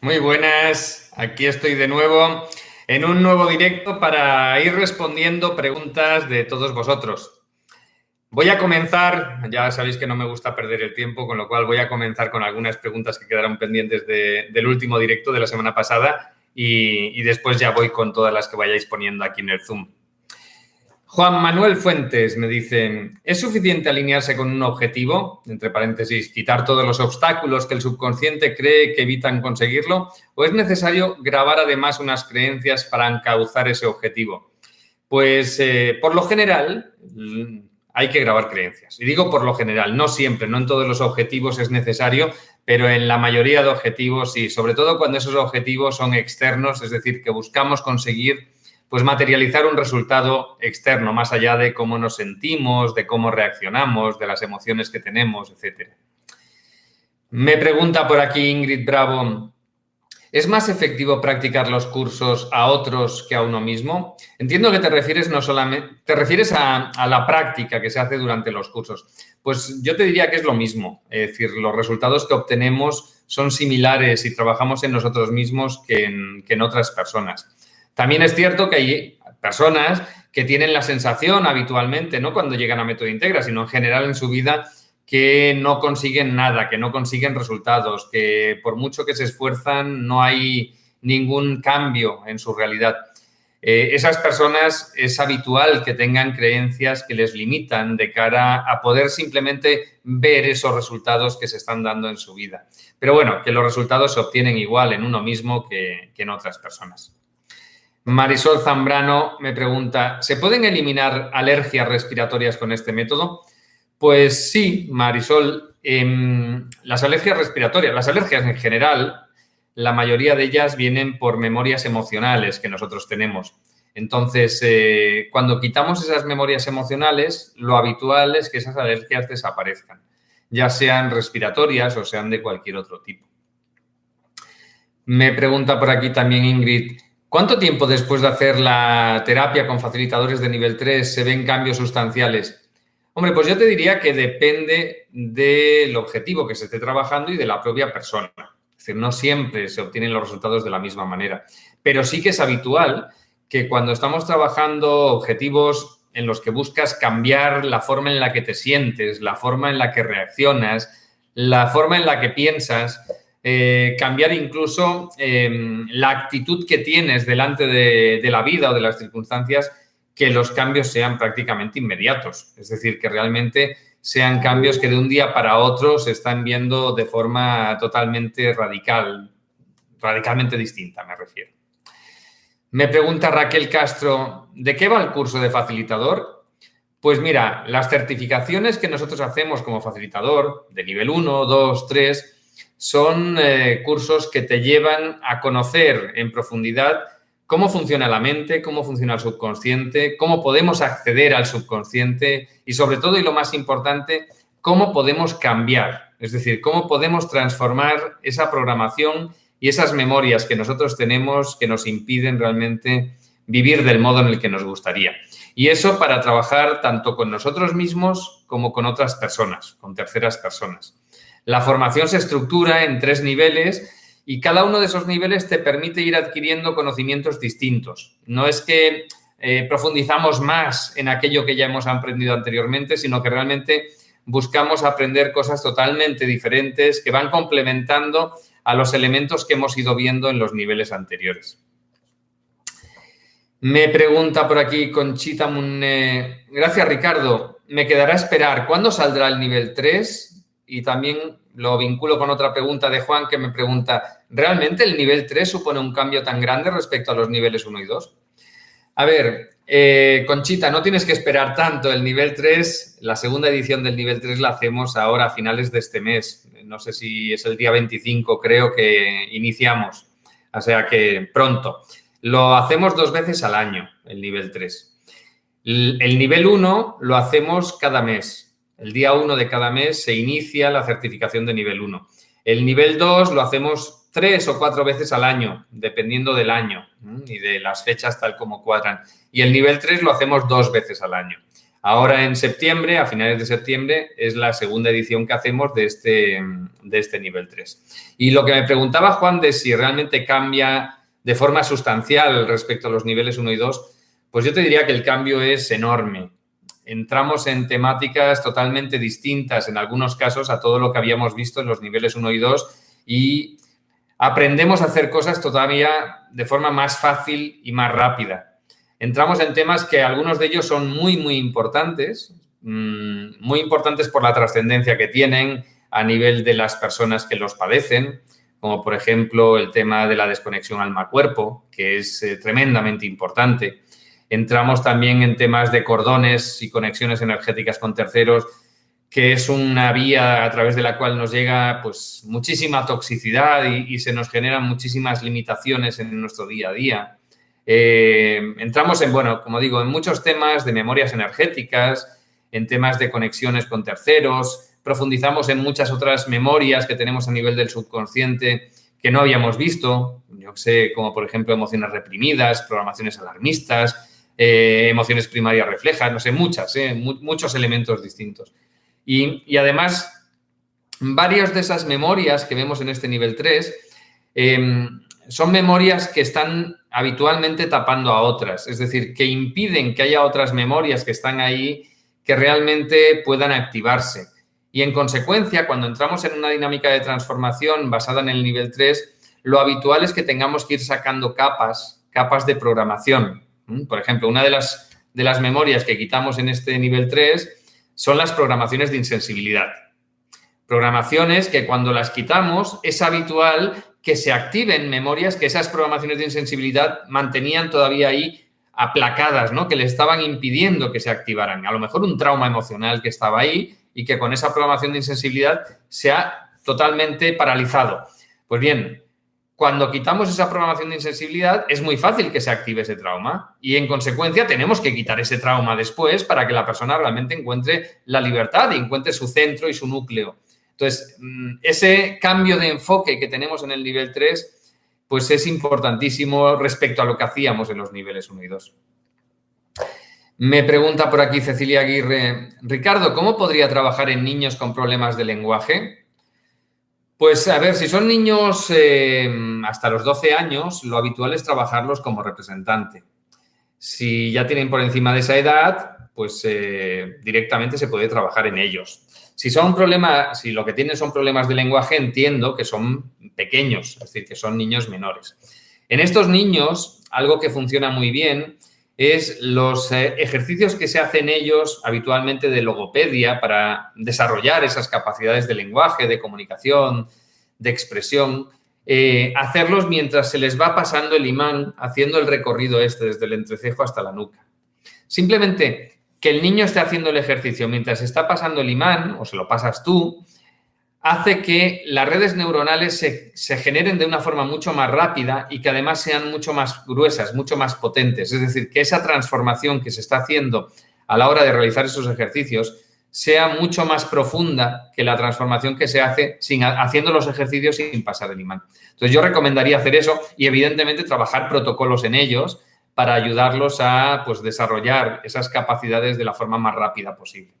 Muy buenas, aquí estoy de nuevo en un nuevo directo para ir respondiendo preguntas de todos vosotros. Voy a comenzar, ya sabéis que no me gusta perder el tiempo, con lo cual voy a comenzar con algunas preguntas que quedaron pendientes del último directo de la semana pasada y, y después ya voy con todas las que vayáis poniendo aquí en el Zoom. Juan Manuel Fuentes me dice, ¿es suficiente alinearse con un objetivo, entre paréntesis, quitar todos los obstáculos que el subconsciente cree que evitan conseguirlo? ¿O es necesario grabar además unas creencias para encauzar ese objetivo? Pues eh, por lo general mm, hay que grabar creencias. Y digo por lo general, no siempre, no en todos los objetivos es necesario, pero en la mayoría de objetivos sí, sobre todo cuando esos objetivos son externos, es decir, que buscamos conseguir pues materializar un resultado externo, más allá de cómo nos sentimos, de cómo reaccionamos, de las emociones que tenemos, etc. Me pregunta por aquí Ingrid Bravo, ¿es más efectivo practicar los cursos a otros que a uno mismo? Entiendo que te refieres no solamente, te refieres a, la práctica que se hace durante los cursos. Pues yo te diría que es lo mismo, es decir, los resultados que obtenemos son similares y trabajamos en nosotros mismos que en otras personas. También es cierto que hay personas que tienen la sensación habitualmente, no cuando llegan a Método Integra, sino en general en su vida, que no consiguen nada, que no consiguen resultados, que por mucho que se esfuerzan no hay ningún cambio en su realidad. Eh, esas personas es habitual que tengan creencias que les limitan de cara a poder simplemente ver esos resultados que se están dando en su vida. Pero bueno, que los resultados se obtienen igual en uno mismo que en otras personas. Marisol Zambrano me pregunta, ¿se pueden eliminar alergias respiratorias con este método? Pues sí, Marisol. Em, las alergias respiratorias, las alergias en general, la mayoría de ellas vienen por memorias emocionales que nosotros tenemos. Entonces, eh, cuando quitamos esas memorias emocionales, lo habitual es que esas alergias desaparezcan, ya sean respiratorias o sean de cualquier otro tipo. Me pregunta por aquí también Ingrid, ¿Cuánto tiempo después de hacer la terapia con facilitadores de nivel 3 se ven cambios sustanciales? Hombre, pues yo te diría que depende del objetivo que se esté trabajando y de la propia persona. Es decir, no siempre se obtienen los resultados de la misma manera, pero sí que es habitual que cuando estamos trabajando objetivos en los que buscas cambiar la forma en la que te sientes, la forma en la que reaccionas, la forma en la que piensas, eh, cambiar incluso em, la actitud que tienes delante de, la vida o de las circunstancias, que los cambios sean prácticamente inmediatos. Es decir, que realmente sean cambios que de un día para otro se están viendo de forma totalmente radical, radicalmente distinta, me refiero. Me pregunta Raquel Castro, ¿de qué va el curso de facilitador? Pues mira, las certificaciones que nosotros hacemos como facilitador, de nivel 1, 2, 3, son eh, cursos que te llevan a conocer en profundidad cómo funciona la mente, cómo funciona el subconsciente, cómo podemos acceder al subconsciente y sobre todo, y lo más importante, cómo podemos cambiar, es decir, cómo podemos transformar esa programación y esas memorias que nosotros tenemos que nos impiden realmente vivir del modo en el que nos gustaría. Y eso para trabajar tanto con nosotros mismos como con otras personas, con terceras personas. La formación se estructura en tres niveles y cada uno de esos niveles te permite ir adquiriendo conocimientos distintos. No es que eh, profundizamos más en aquello que ya hemos aprendido anteriormente, sino que realmente buscamos aprender cosas totalmente diferentes que van complementando a los elementos que hemos ido viendo en los niveles anteriores. Me pregunta por aquí Conchita Munne. Gracias, Ricardo. Me quedará esperar. ¿Cuándo saldrá el nivel 3? Y también lo vinculo con otra pregunta de Juan que me pregunta, ¿realmente el nivel 3 supone un cambio tan grande respecto a los niveles 1 y 2? A ver, eh, Conchita, no tienes que esperar tanto. El nivel 3, la segunda edición del nivel 3 la hacemos ahora a finales de este mes. No sé si es el día 25, creo que iniciamos. O sea que pronto. Lo hacemos dos veces al año, el nivel 3. El nivel 1 lo hacemos cada mes. El día 1 de cada mes se inicia la certificación de nivel 1. El nivel 2 lo hacemos tres o cuatro veces al año, dependiendo del año y de las fechas tal como cuadran. Y el nivel 3 lo hacemos dos veces al año. Ahora en septiembre, a finales de septiembre, es la segunda edición que hacemos de este, de este nivel 3. Y lo que me preguntaba Juan de si realmente cambia de forma sustancial respecto a los niveles 1 y 2, pues yo te diría que el cambio es enorme. Entramos en temáticas totalmente distintas en algunos casos a todo lo que habíamos visto en los niveles 1 y 2 y aprendemos a hacer cosas todavía de forma más fácil y más rápida entramos en temas que algunos de ellos son muy, muy importantes, mm, muy importantes por la trascendencia que tienen a nivel de las personas que los padecen, como por ejemplo el tema de la desconexión alma-cuerpo, que es eh, tremendamente importante. Entramos también en temas de cordones y conexiones energéticas con terceros, que es una vía a través de la cual nos llega pues, muchísima toxicidad y se nos generan muchísimas limitaciones en nuestro día a día. Eh, entramos en, bueno, como digo, en muchos temas de memorias energéticas, en temas de conexiones con terceros, profundizamos en muchas otras memorias que tenemos a nivel del subconsciente que no habíamos visto, yo sé, como por ejemplo emociones reprimidas, programaciones alarmistas, eh, emociones primarias reflejas, no sé, muchas, eh, muchos elementos distintos. Y, además, varias de esas memorias que vemos en este nivel 3 son memorias que están habitualmente tapando a otras, es decir, que impiden que haya otras memorias que están ahí que realmente puedan activarse. Y en consecuencia, cuando entramos en una dinámica de transformación basada en el nivel 3, lo habitual es que tengamos que ir sacando capas, capas de programación. Por ejemplo, una de las, de las memorias que quitamos en este nivel 3 son las programaciones de insensibilidad. Programaciones que cuando las quitamos es habitual que se activen memorias que esas programaciones de insensibilidad mantenían todavía ahí aplacadas, ¿no? Que le estaban impidiendo que se activaran. A lo mejor un trauma emocional que estaba ahí y que con esa programación de insensibilidad se ha totalmente paralizado. Pues bien, cuando quitamos esa programación de insensibilidad, es muy fácil que se active ese trauma y en consecuencia tenemos que quitar ese trauma después para que la persona realmente encuentre la libertad y encuentre su centro y su núcleo. Entonces, mm, ese cambio de enfoque que tenemos en el nivel 3, pues es importantísimo respecto a lo que hacíamos en los niveles 1 y 2. Me pregunta por aquí Cecilia Aguirre, Ricardo, ¿cómo podría trabajar en niños con problemas de lenguaje? Pues a ver, si son niños eh, hasta los 12 años, lo habitual es trabajarlos como representante. Si ya tienen por encima de esa edad, pues eh, directamente se puede trabajar en ellos. Si son problemas, si lo que tienen son problemas de lenguaje, entiendo que son pequeños, es decir, que son niños menores. En estos niños, algo que funciona muy bien es los eh, ejercicios que se hacen ellos habitualmente de logopedia para desarrollar esas capacidades de lenguaje, de comunicación, de expresión, eh, hacerlos mientras se les va pasando el imán, haciendo el recorrido este desde el entrecejo hasta la nuca. Simplemente que el niño esté haciendo el ejercicio mientras está pasando el imán, o se lo pasas tú, hace que las redes neuronales se, generen de una forma mucho más rápida y que además sean mucho más gruesas, mucho más potentes. Es decir, que esa transformación que se está haciendo a la hora de realizar esos ejercicios sea mucho más profunda que la transformación que se hace sin, haciendo los ejercicios sin pasar el imán. Entonces yo recomendaría hacer eso y evidentemente trabajar protocolos en ellos para ayudarlos a pues, desarrollar esas capacidades de la forma más rápida posible.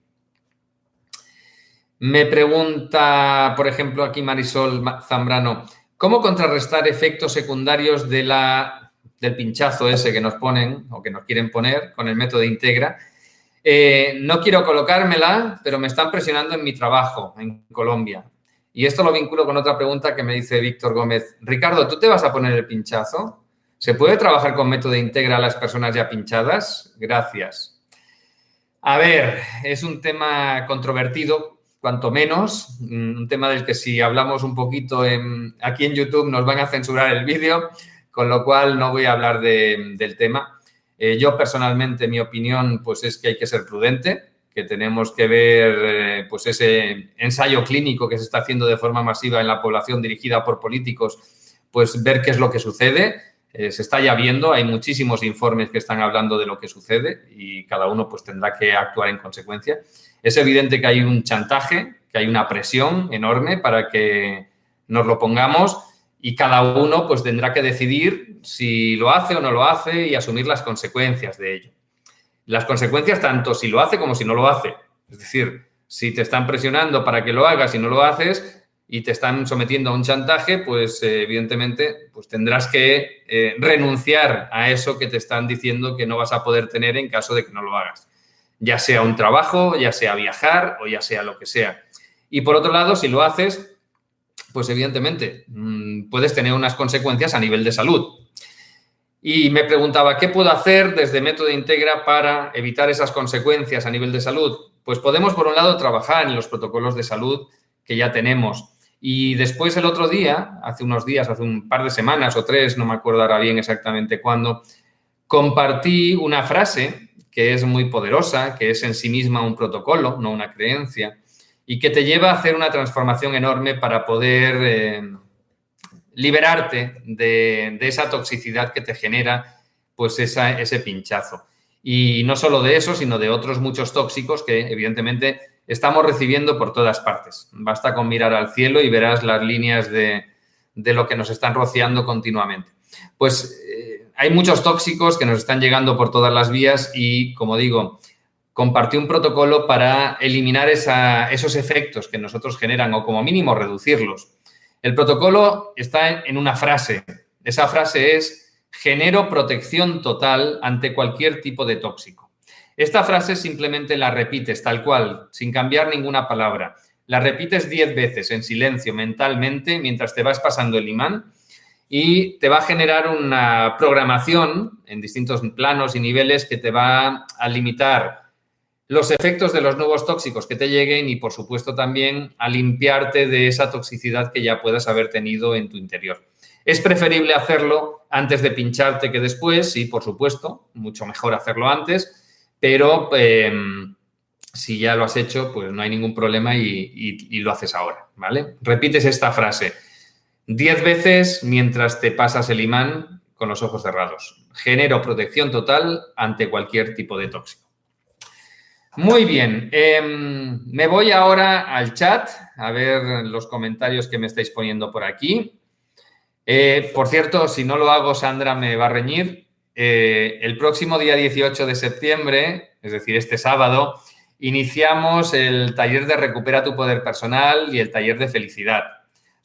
Me pregunta, por ejemplo, aquí Marisol Zambrano, ¿cómo contrarrestar efectos secundarios de la, del pinchazo ese que nos ponen o que nos quieren poner con el método Integra? Eh, no quiero colocármela, pero me están presionando en mi trabajo en Colombia. Y esto lo vinculo con otra pregunta que me dice Víctor Gómez. Ricardo, ¿tú te vas a poner el pinchazo? ¿Se puede trabajar con método integra a las personas ya pinchadas? Gracias. A ver, es un tema controvertido, cuanto menos, un tema del que si hablamos un poquito aquí en YouTube nos van a censurar el vídeo, con lo cual no voy a hablar del tema. Eh, yo personalmente, mi opinión, pues es que hay que ser prudente, que tenemos que ver eh, pues ese ensayo clínico que se está haciendo de forma masiva en la población dirigida por políticos, pues ver qué es lo que sucede eh, se está ya viendo, hay muchísimos informes que están hablando de lo que sucede y cada uno pues tendrá que actuar en consecuencia. Es evidente que hay un chantaje, que hay una presión enorme para que nos lo pongamos y cada uno pues tendrá que decidir si lo hace o no lo hace y asumir las consecuencias de ello. las consecuencias tanto si lo hace como si no lo hace. Es decir, si te están presionando para que lo hagas y no lo haces y te están sometiendo a un chantaje, pues eh, evidentemente pues tendrás que eh, renunciar a eso que te están diciendo que no vas a poder tener en caso de que no lo hagas. Ya sea un trabajo, ya sea viajar o ya sea lo que sea. Y por otro lado, si lo haces, pues evidentemente mm, puedes tener unas consecuencias a nivel de salud. Y me preguntaba, ¿qué puedo hacer desde Método Integra para evitar esas consecuencias a nivel de salud? Pues podemos, por un lado, trabajar en los protocolos de salud que ya tenemos. Y después el otro día, hace unos días, hace un par de semanas o tres, no me acuerdo ahora bien exactamente cuándo, compartí una frase que es muy poderosa, que es en sí misma un protocolo, no una creencia, y que te lleva a hacer una transformación enorme para poder eh, liberarte de, esa toxicidad que te genera pues ese pinchazo. Y no solo de eso, sino de otros muchos tóxicos que evidentemente estamos recibiendo por todas partes. Basta con mirar al cielo y verás las líneas de, lo que nos están rociando continuamente. Pues eh, hay muchos tóxicos que nos están llegando por todas las vías y, como digo, compartí un protocolo para eliminar esos efectos que nosotros generan o como mínimo reducirlos. El protocolo está en una frase. Esa frase es genero protección total ante cualquier tipo de tóxico. Esta frase simplemente la repites tal cual, sin cambiar ninguna palabra. La repites 10 veces en silencio mentalmente mientras te vas pasando el imán y te va a generar una programación en distintos planos y niveles que te va a limitar los efectos de los nuevos tóxicos que te lleguen y, por supuesto, también a limpiarte de esa toxicidad que ya puedas haber tenido en tu interior. Es preferible hacerlo antes de pincharte que después, sí, por supuesto, mucho mejor hacerlo antes, pero em, si ya lo has hecho, pues no hay ningún problema y, lo haces ahora, ¿vale? Repites esta frase diez veces mientras te pasas el imán con los ojos cerrados. Genero protección total ante cualquier tipo de tóxico. Muy bien, em, me voy ahora al chat a ver los comentarios que me estáis poniendo por aquí. Eh, por cierto, si no lo hago, Sandra me va a reñir. Eh, el próximo día 18 de septiembre, es decir, este sábado, iniciamos el taller de Recupera tu Poder Personal y el taller de Felicidad.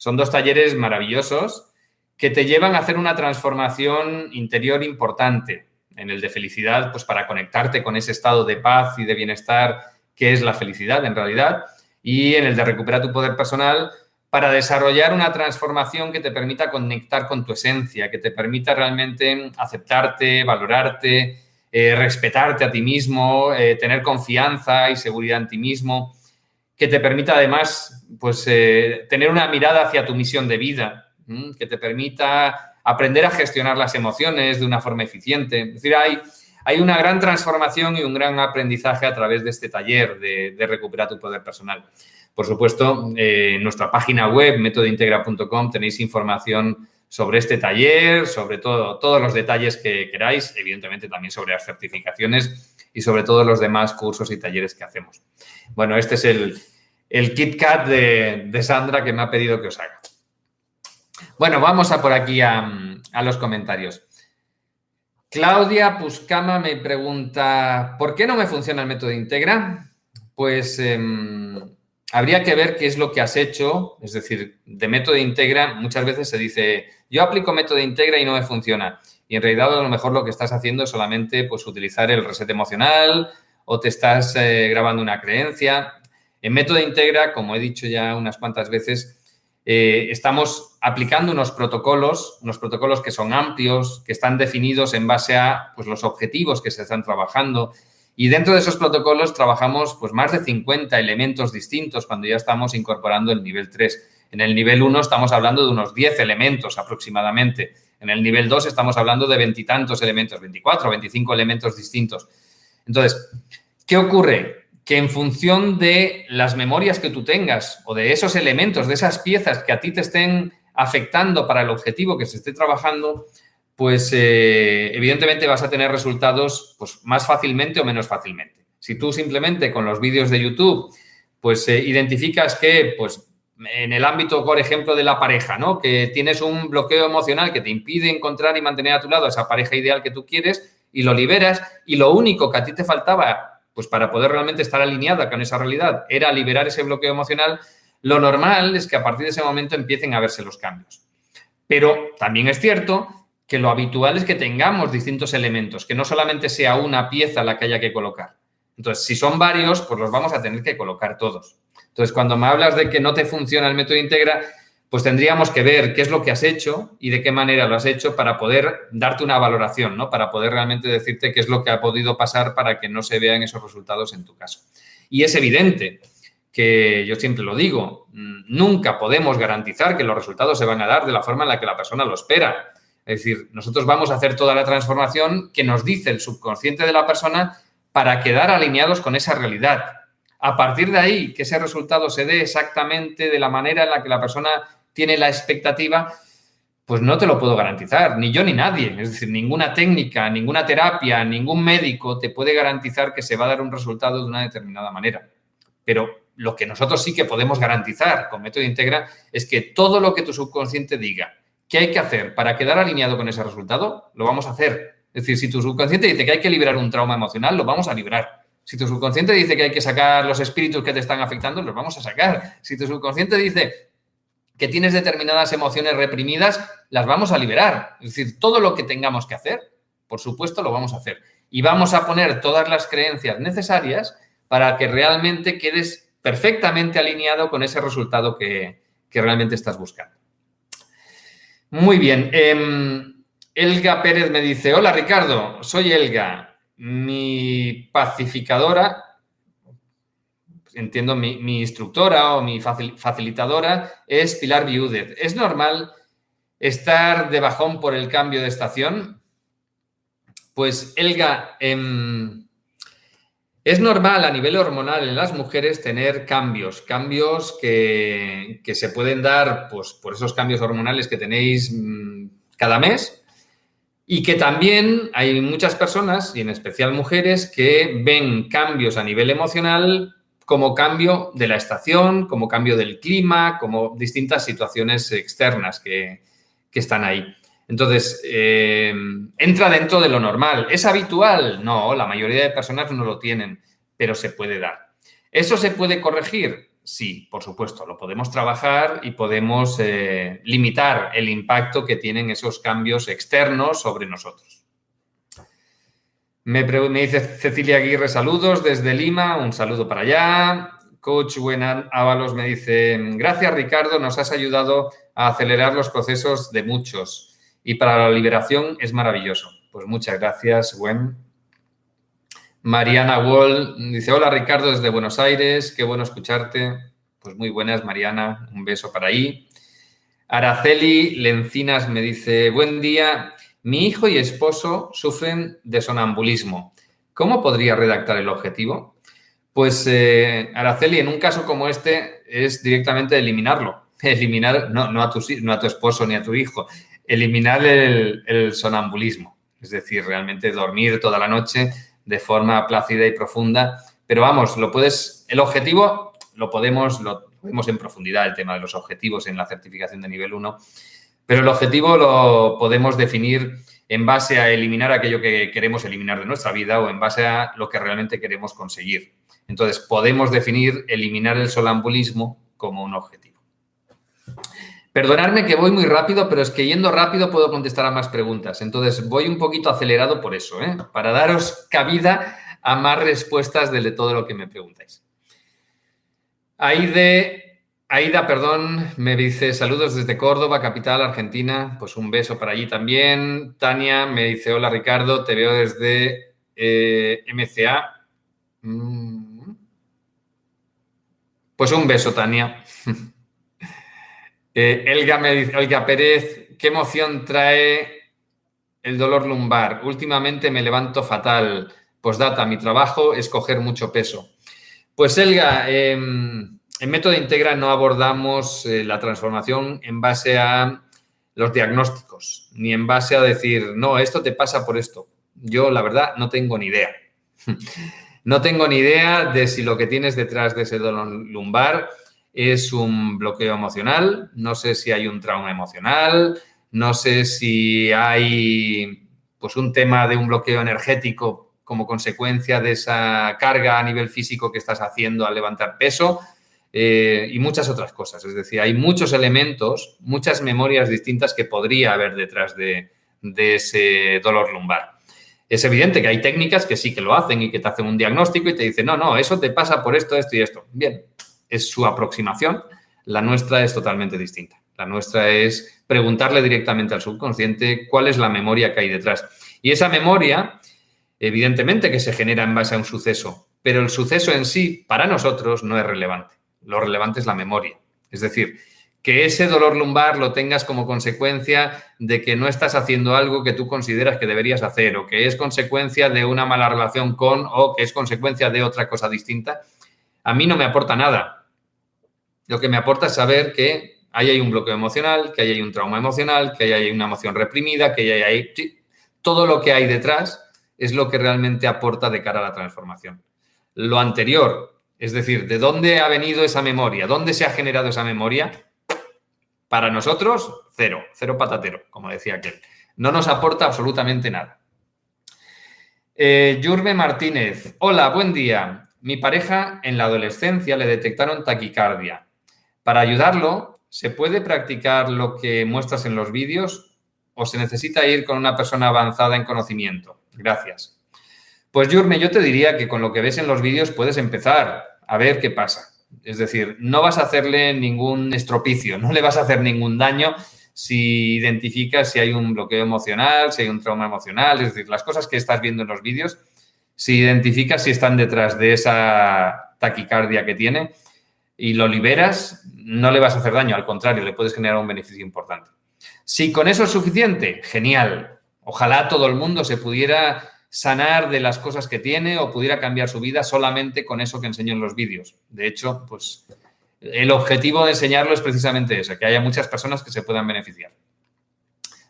Son dos talleres maravillosos que te llevan a hacer una transformación interior importante. En el de felicidad, pues para conectarte con ese estado de paz y de bienestar que es la felicidad en realidad. Y en el de Recupera tu Poder Personal, para desarrollar una transformación que te permita conectar con tu esencia, que te permita realmente aceptarte, valorarte, eh, respetarte a ti mismo, eh, tener confianza y seguridad en ti mismo, que te permita además pues, eh, tener una mirada hacia tu misión de vida, que te permita aprender a gestionar las emociones de una forma eficiente. Es decir, hay, hay una gran transformación y un gran aprendizaje a través de este taller de, recuperar tu poder personal. Por supuesto, eh, en nuestra página web, métodointegra.com, tenéis información sobre este taller, sobre todo, todos los detalles que queráis, evidentemente también sobre las certificaciones y sobre todos los demás cursos y talleres que hacemos. Bueno, este es el, el KitKat de, de, Sandra que me ha pedido que os haga. Bueno, vamos a por aquí a, a los comentarios. Claudia Puscama me pregunta, ¿por qué no me funciona el método Integra? Pues em, habría que ver qué es lo que has hecho, es decir, de método integra, muchas veces se dice, yo aplico método integra y no me funciona. Y en realidad a lo mejor lo que estás haciendo es solamente pues, utilizar el reset emocional o te estás eh, grabando una creencia. En método integra, como he dicho ya unas cuantas veces, eh, estamos aplicando unos protocolos, unos protocolos que son amplios, que están definidos en base a pues, los objetivos que se están trabajando, y dentro de esos protocolos trabajamos pues, más de 50 elementos distintos cuando ya estamos incorporando el nivel 3. En el nivel 1 estamos hablando de unos 10 elementos aproximadamente. En el nivel 2 estamos hablando de veintitantos elementos, 24 o 25 elementos distintos. Entonces, ¿qué ocurre? Que en función de las memorias que tú tengas o de esos elementos, de esas piezas que a ti te estén afectando para el objetivo que se esté trabajando, pues eh, evidentemente vas a tener resultados pues, más fácilmente o menos fácilmente. Si tú simplemente con los vídeos de YouTube, pues eh, identificas que, pues, en el ámbito, por ejemplo, de la pareja, Que tienes un bloqueo emocional que te impide encontrar y mantener a tu lado esa pareja ideal que tú quieres, y lo liberas y lo único que a ti te faltaba, pues para poder realmente estar alineada con esa realidad, era liberar ese bloqueo emocional, lo normal es que a partir de ese momento empiecen a verse los cambios. Pero también es cierto que lo habitual es que tengamos distintos elementos, que no solamente sea una pieza la que haya que colocar. Entonces, si son varios, pues los vamos a tener que colocar todos. Entonces, cuando me hablas de que no te funciona el método Integra, pues tendríamos que ver qué es lo que has hecho y de qué manera lo has hecho para poder darte una valoración, ¿no? Para poder realmente decirte qué es lo que ha podido pasar para que no se vean esos resultados en tu caso. Y es evidente que yo siempre lo digo, mm, nunca podemos garantizar que los resultados se van a dar de la forma en la que la persona lo espera. Es decir, nosotros vamos a hacer toda la transformación que nos dice el subconsciente de la persona para quedar alineados con esa realidad. A partir de ahí, que ese resultado se dé exactamente de la manera en la que la persona tiene la expectativa, pues no te lo puedo garantizar, ni yo ni nadie. Es decir, ninguna técnica, ninguna terapia, ningún médico te puede garantizar que se va a dar un resultado de una determinada manera. Pero lo que nosotros sí que podemos garantizar con Método Integra es que todo lo que tu subconsciente diga que hay que hacer para quedar alineado con ese resultado, lo vamos a hacer. Es decir, si tu subconsciente dice que hay que liberar un trauma emocional, lo vamos a librar. Si tu subconsciente dice que hay que sacar los espíritus que te están afectando, los vamos a sacar. Si tu subconsciente dice que tienes determinadas emociones reprimidas, las vamos a liberar. Es decir, todo lo que tengamos que hacer, por supuesto, lo vamos a hacer. Y vamos a poner todas las creencias necesarias para que realmente quedes perfectamente alineado con ese resultado que, realmente estás buscando. Muy bien. Em, Elga Pérez me dice, hola Ricardo, soy Elga. Mi pacificadora entiendo, mi, instructora o mi facilitadora es Pilar Viúdez. ¿Es normal estar de bajón por el cambio de estación? Pues, Elga, em, es normal a nivel hormonal en las mujeres tener cambios, cambios que, que se pueden dar pues, por esos cambios hormonales que tenéis mm, cada mes y que también hay muchas personas, y en especial mujeres, que ven cambios a nivel emocional como cambio de la estación, como cambio del clima, como distintas situaciones externas que, están ahí. Entonces, eh, entra dentro de lo normal. ¿Es habitual? No, la mayoría de personas no lo tienen, pero se puede dar. ¿Eso se puede corregir? Sí, por supuesto, lo podemos trabajar y podemos eh, limitar el impacto que tienen esos cambios externos sobre nosotros. Me, dice Cecilia Aguirre, saludos desde Lima, un saludo para allá. Coach Buenan Ábalos me dice, gracias Ricardo, nos has ayudado a acelerar los procesos de muchos y para la liberación es maravilloso. Pues muchas gracias, Gwen. Mariana Wall dice, hola Ricardo desde Buenos Aires, qué bueno escucharte. Pues muy buenas, Mariana, un beso para ahí. Araceli Lencinas me dice, buen día, mi hijo y esposo sufren de sonambulismo. ¿Cómo podría redactar el objetivo? Pues, eh, Araceli, en un caso como este es directamente eliminarlo. Eliminar, no, a tu, no a tu esposo ni a tu hijo, eliminar el, sonambulismo. Es decir, realmente dormir toda la noche de forma plácida y profunda. Pero vamos, lo puedes, el objetivo lo podemos, lo vemos en profundidad, el tema de los objetivos en la certificación de nivel 1 pero el objetivo lo podemos definir en base a eliminar aquello que queremos eliminar de nuestra vida o en base a lo que realmente queremos conseguir. Entonces, podemos definir eliminar el solambulismo como un objetivo. Perdonadme que voy muy rápido, pero es que yendo rápido puedo contestar a más preguntas. Entonces, voy un poquito acelerado por eso, ¿eh? para daros cabida a más respuestas de todo lo que me preguntáis. Ahí de Aida, perdón, me dice saludos desde Córdoba, capital, Argentina. Pues un beso para allí también. Tania me dice hola Ricardo, te veo desde eh, MCA. Mm. Pues un beso, Tania. Eh, Elga me dice, Elga Pérez, ¿qué emoción trae el dolor lumbar? Últimamente me levanto fatal. Pues data, mi trabajo es coger mucho peso. Pues Elga, em, en Método Integra no abordamos eh, la transformación en base a los diagnósticos, ni en base a decir, no, esto te pasa por esto. Yo, la verdad, no tengo ni idea. no tengo ni idea de si lo que tienes detrás de ese dolor lumbar es un bloqueo emocional, no sé si hay un trauma emocional, no sé si hay pues un tema de un bloqueo energético como consecuencia de esa carga a nivel físico que estás haciendo al levantar peso eh, y muchas otras cosas. Es decir, hay muchos elementos, muchas memorias distintas que podría haber detrás de, de ese dolor lumbar. Es evidente que hay técnicas que sí que lo hacen y que te hacen un diagnóstico y te dicen, no, no, eso te pasa por esto, esto y esto. Bien, es su aproximación. La nuestra es totalmente distinta. La nuestra es preguntarle directamente al subconsciente cuál es la memoria que hay detrás. Y esa memoria, evidentemente que se genera en base a un suceso, pero el suceso en sí, para nosotros, no es relevante. Lo relevante es la memoria. Es decir, que ese dolor lumbar lo tengas como consecuencia de que no estás haciendo algo que tú consideras que deberías hacer o que es consecuencia de una mala relación con o que es consecuencia de otra cosa distinta, a mí no me aporta nada. Lo que me aporta es saber que ahí hay un bloqueo emocional, que ahí hay un trauma emocional, que ahí hay una emoción reprimida, que ahí hay... todo lo que hay detrás es lo que realmente aporta de cara a la transformación. Lo anterior, es decir, ¿de dónde ha venido esa memoria? ¿Dónde se ha generado esa memoria? Para nosotros, cero, cero patatero, como decía aquel. No nos aporta absolutamente nada. Eh, Yurme Martínez, hola, buen día. Mi pareja en la adolescencia le detectaron taquicardia. Para ayudarlo, ¿se puede practicar lo que muestras en los vídeos o se necesita ir con una persona avanzada en conocimiento? Gracias. Pues Yurme, yo te diría que con lo que ves en los vídeos puedes empezar a ver qué pasa. Es decir, no vas a hacerle ningún estropicio, no le vas a hacer ningún daño si identificas si hay un bloqueo emocional, si hay un trauma emocional, es decir, las cosas que estás viendo en los vídeos, si identificas si están detrás de esa taquicardia que tiene y lo liberas, no le vas a hacer daño, al contrario, le puedes generar un beneficio importante. Si con eso es suficiente, genial. Ojalá todo el mundo se pudiera sanar de las cosas que tiene o pudiera cambiar su vida solamente con eso que enseño en los vídeos. De hecho, pues el objetivo de enseñarlo es precisamente eso, que haya muchas personas que se puedan beneficiar.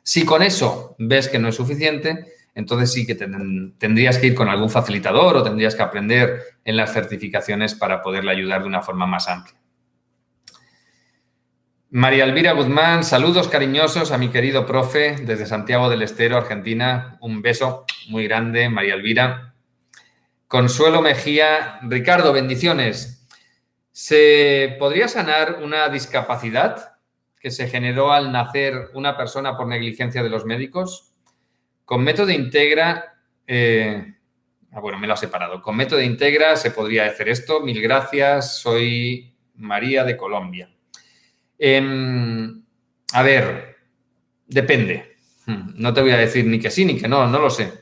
Si con eso ves que no es suficiente, entonces sí que tendrías que ir con algún facilitador o tendrías que aprender en las certificaciones para poderle ayudar de una forma más amplia. María Elvira Guzmán, saludos cariñosos a mi querido profe desde Santiago del Estero, Argentina. Un beso muy grande, María Elvira. Consuelo Mejía, Ricardo, bendiciones. ¿Se podría sanar una discapacidad que se generó al nacer una persona por negligencia de los médicos? Con método Integra, eh, ah, bueno, me lo ha separado. Con método Integra se podría hacer esto. Mil gracias. Soy María de Colombia. Em, a ver, depende. Hmm, no te voy a decir ni que sí ni que no, no lo sé.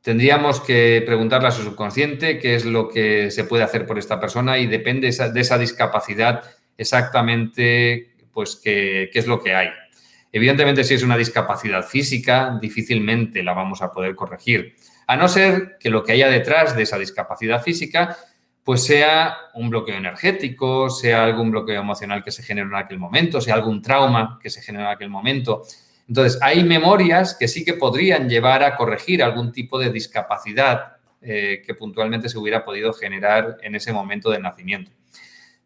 Tendríamos que preguntarle a su subconsciente qué es lo que se puede hacer por esta persona y depende de esa, discapacidad exactamente pues qué, qué es lo que hay. Evidentemente, si es una discapacidad física, difícilmente la vamos a poder corregir, a no ser que lo que haya detrás de esa discapacidad física pues sea un bloqueo energético, sea algún bloqueo emocional que se generó en aquel momento, sea algún trauma que se generó en aquel momento. Entonces, hay memorias que sí que podrían llevar a corregir algún tipo de discapacidad eh, que puntualmente se hubiera podido generar en ese momento del nacimiento.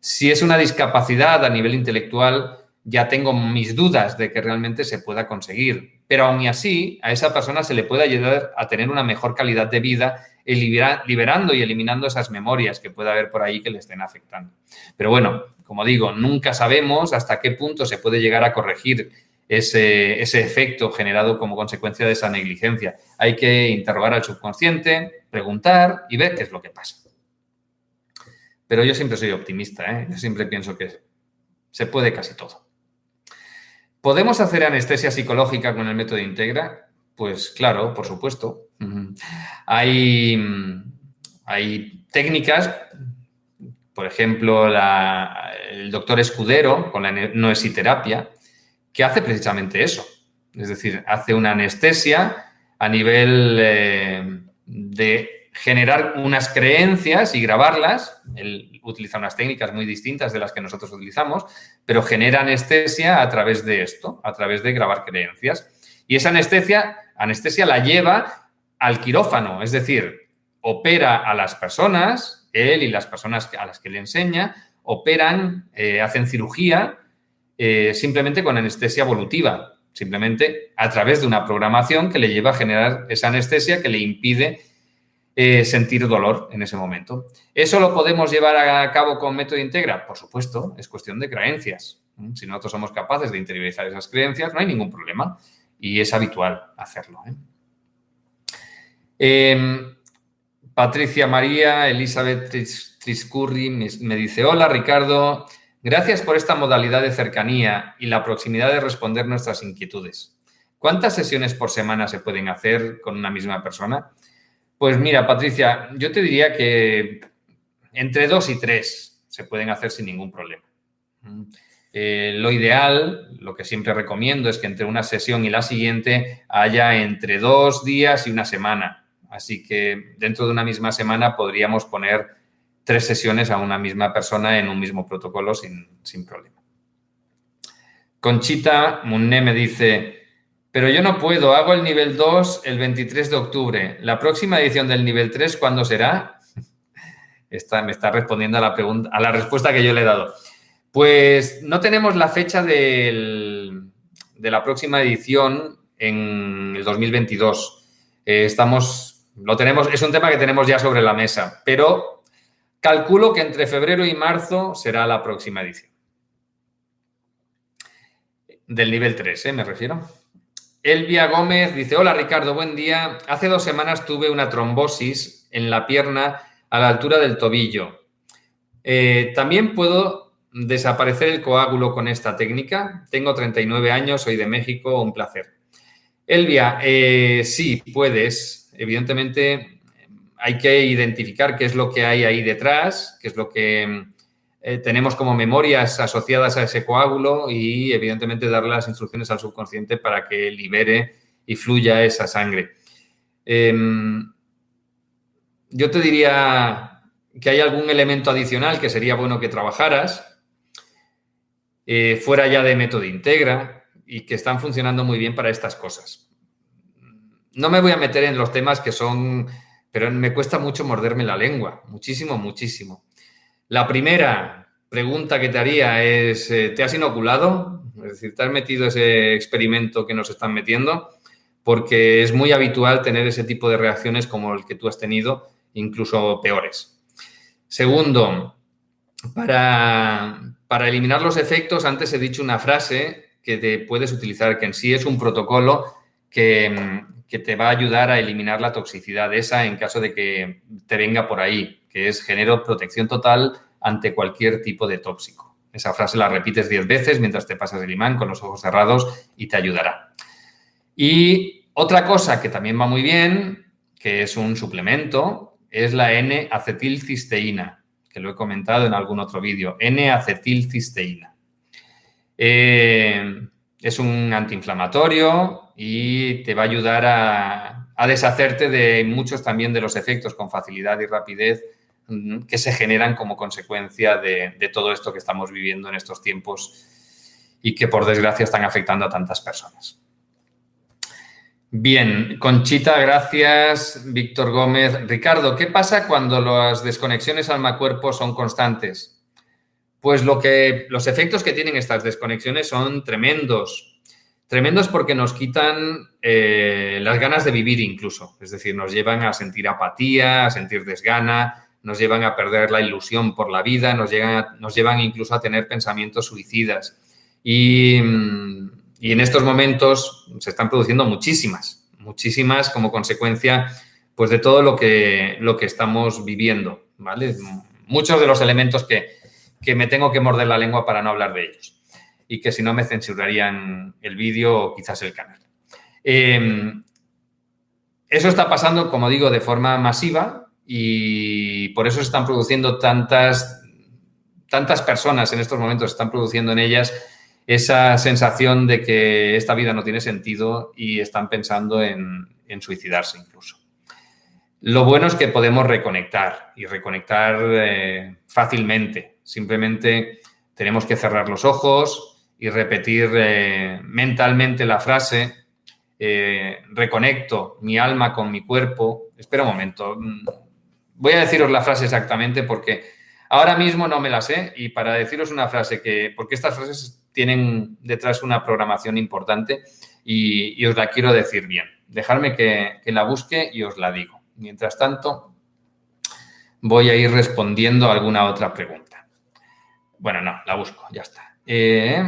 Si es una discapacidad a nivel intelectual, ya tengo mis dudas de que realmente se pueda conseguir. Pero aún así, a esa persona se le puede ayudar a tener una mejor calidad de vida liberando y eliminando esas memorias que pueda haber por ahí que le estén afectando. Pero bueno, como digo, nunca sabemos hasta qué punto se puede llegar a corregir ese, ese efecto generado como consecuencia de esa negligencia. Hay que interrogar al subconsciente, preguntar y ver qué es lo que pasa. Pero yo siempre soy optimista, ¿eh? yo siempre pienso que se puede casi todo. ¿Podemos hacer anestesia psicológica con el método Integra? Pues claro, por supuesto. Hay, hay técnicas, por ejemplo, el doctor Escudero con la noesiterapia, que hace precisamente eso. Es decir, hace una anestesia a nivel eh, de generar unas creencias y grabarlas. Él utiliza unas técnicas muy distintas de las que nosotros utilizamos, pero genera anestesia a través de esto, a través de grabar creencias. Y esa anestesia, anestesia la lleva al quirófano, es decir, opera a las personas, él y las personas a las que le enseña, operan, eh, hacen cirugía eh, simplemente con anestesia evolutiva. simplemente a través de una programación que le lleva a generar esa anestesia que le impide eh, sentir dolor en ese momento. ¿Eso lo podemos llevar a cabo con método Integra? Por supuesto, es cuestión de creencias. Si nosotros somos capaces de interiorizar esas creencias, no hay ningún problema y es habitual hacerlo. ¿eh? Em, Patricia María, Elizabeth Triscurri me dice, hola Ricardo, gracias por esta modalidad de cercanía y la proximidad de responder nuestras inquietudes. ¿Cuántas sesiones por semana se pueden hacer con una misma persona? Pues mira, Patricia, yo te diría que entre dos y tres se pueden hacer sin ningún problema. Eh, lo ideal, lo que siempre recomiendo es que entre una sesión y la siguiente haya entre dos días y una semana. Así que dentro de una misma semana podríamos poner tres sesiones a una misma persona en un mismo protocolo sin, problema. Conchita Munné me dice, pero yo no puedo, hago el nivel 2 el 23 de octubre. ¿La próxima edición del nivel 3 cuándo será? me está respondiendo a la, pregunta, a la respuesta que yo le he dado. Pues no tenemos la fecha de la próxima edición en el 2022. Eh, estamos, lo tenemos, es un tema que tenemos ya sobre la mesa, pero calculo que entre febrero y marzo será la próxima edición. Del nivel 3, ¿eh? me refiero. Elvia Gómez dice, hola Ricardo, buen día. Hace dos semanas tuve una trombosis en la pierna a la altura del tobillo. Eh, también puedo desaparecer el coágulo con esta técnica. Tengo 39 años, soy de México, un placer. Elvia, eh, sí, puedes. Evidentemente hay que identificar qué es lo que hay ahí detrás, qué es lo que eh, tenemos como memorias asociadas a ese coágulo y evidentemente darle las instrucciones al subconsciente para que libere y fluya esa sangre. Em, yo te diría que hay algún elemento adicional que sería bueno que trabajaras, eh, fuera ya de método integra y que están funcionando muy bien para estas cosas. No me voy a meter en los temas que son, pero me cuesta mucho morderme la lengua, muchísimo, muchísimo. La primera pregunta que te haría es, eh, ¿te has inoculado? Es decir, ¿te has metido ese experimento que nos están metiendo? Porque es muy habitual tener ese tipo de reacciones como el que tú has tenido, incluso peores. Segundo, para, para eliminar los efectos, antes he dicho una frase que te puedes utilizar, que en sí es un protocolo que, te va a ayudar a eliminar la toxicidad esa en caso de que te venga por ahí, que es genero protección total ante cualquier tipo de tóxico. Esa frase la repites 10 veces mientras te pasas el imán con los ojos cerrados y te ayudará. Y otra cosa que también va muy bien, que es un suplemento, es la N-acetilcisteína que lo he comentado en algún otro vídeo, N-acetilcisteína. Eh, es un antiinflamatorio y te va a ayudar a, deshacerte de muchos también de los efectos con facilidad y rapidez que se generan como consecuencia de, todo esto que estamos viviendo en estos tiempos y que por desgracia están afectando a tantas personas. Bien, Conchita, gracias. Víctor Gómez. Ricardo, ¿qué pasa cuando las desconexiones alma-cuerpo son constantes? Pues lo que, los efectos que tienen estas desconexiones son tremendos. Tremendos porque nos quitan eh, las ganas de vivir incluso. Es decir, nos llevan a sentir apatía, a sentir desgana, nos llevan a perder la ilusión por la vida, nos, nos llevan incluso a tener pensamientos suicidas. Y mm, y en estos momentos se están produciendo muchísimas, muchísimas como consecuencia pues de todo lo que, lo que estamos viviendo, ¿vale? Muchos de los elementos que, me tengo que morder la lengua para no hablar de ellos y que si no me censurarían el vídeo o quizás el canal. Em, eso está pasando, como digo, de forma masiva y por eso se están produciendo tantas, tantas personas en estos momentos, están produciendo en ellas esa sensación de que esta vida no tiene sentido y están pensando en, suicidarse incluso. Lo bueno es que podemos reconectar y reconectar eh, fácilmente. Simplemente tenemos que cerrar los ojos y repetir eh, mentalmente la frase, eh, reconecto mi alma con mi cuerpo. Espera un momento, voy a deciros la frase exactamente porque ahora mismo no me la sé y para deciros una frase que, porque estas frases tienen detrás una programación importante y, os la quiero decir bien. Dejadme que, la busque y os la digo. Mientras tanto, voy a ir respondiendo alguna otra pregunta. Bueno, no, la busco, ya está. Eh,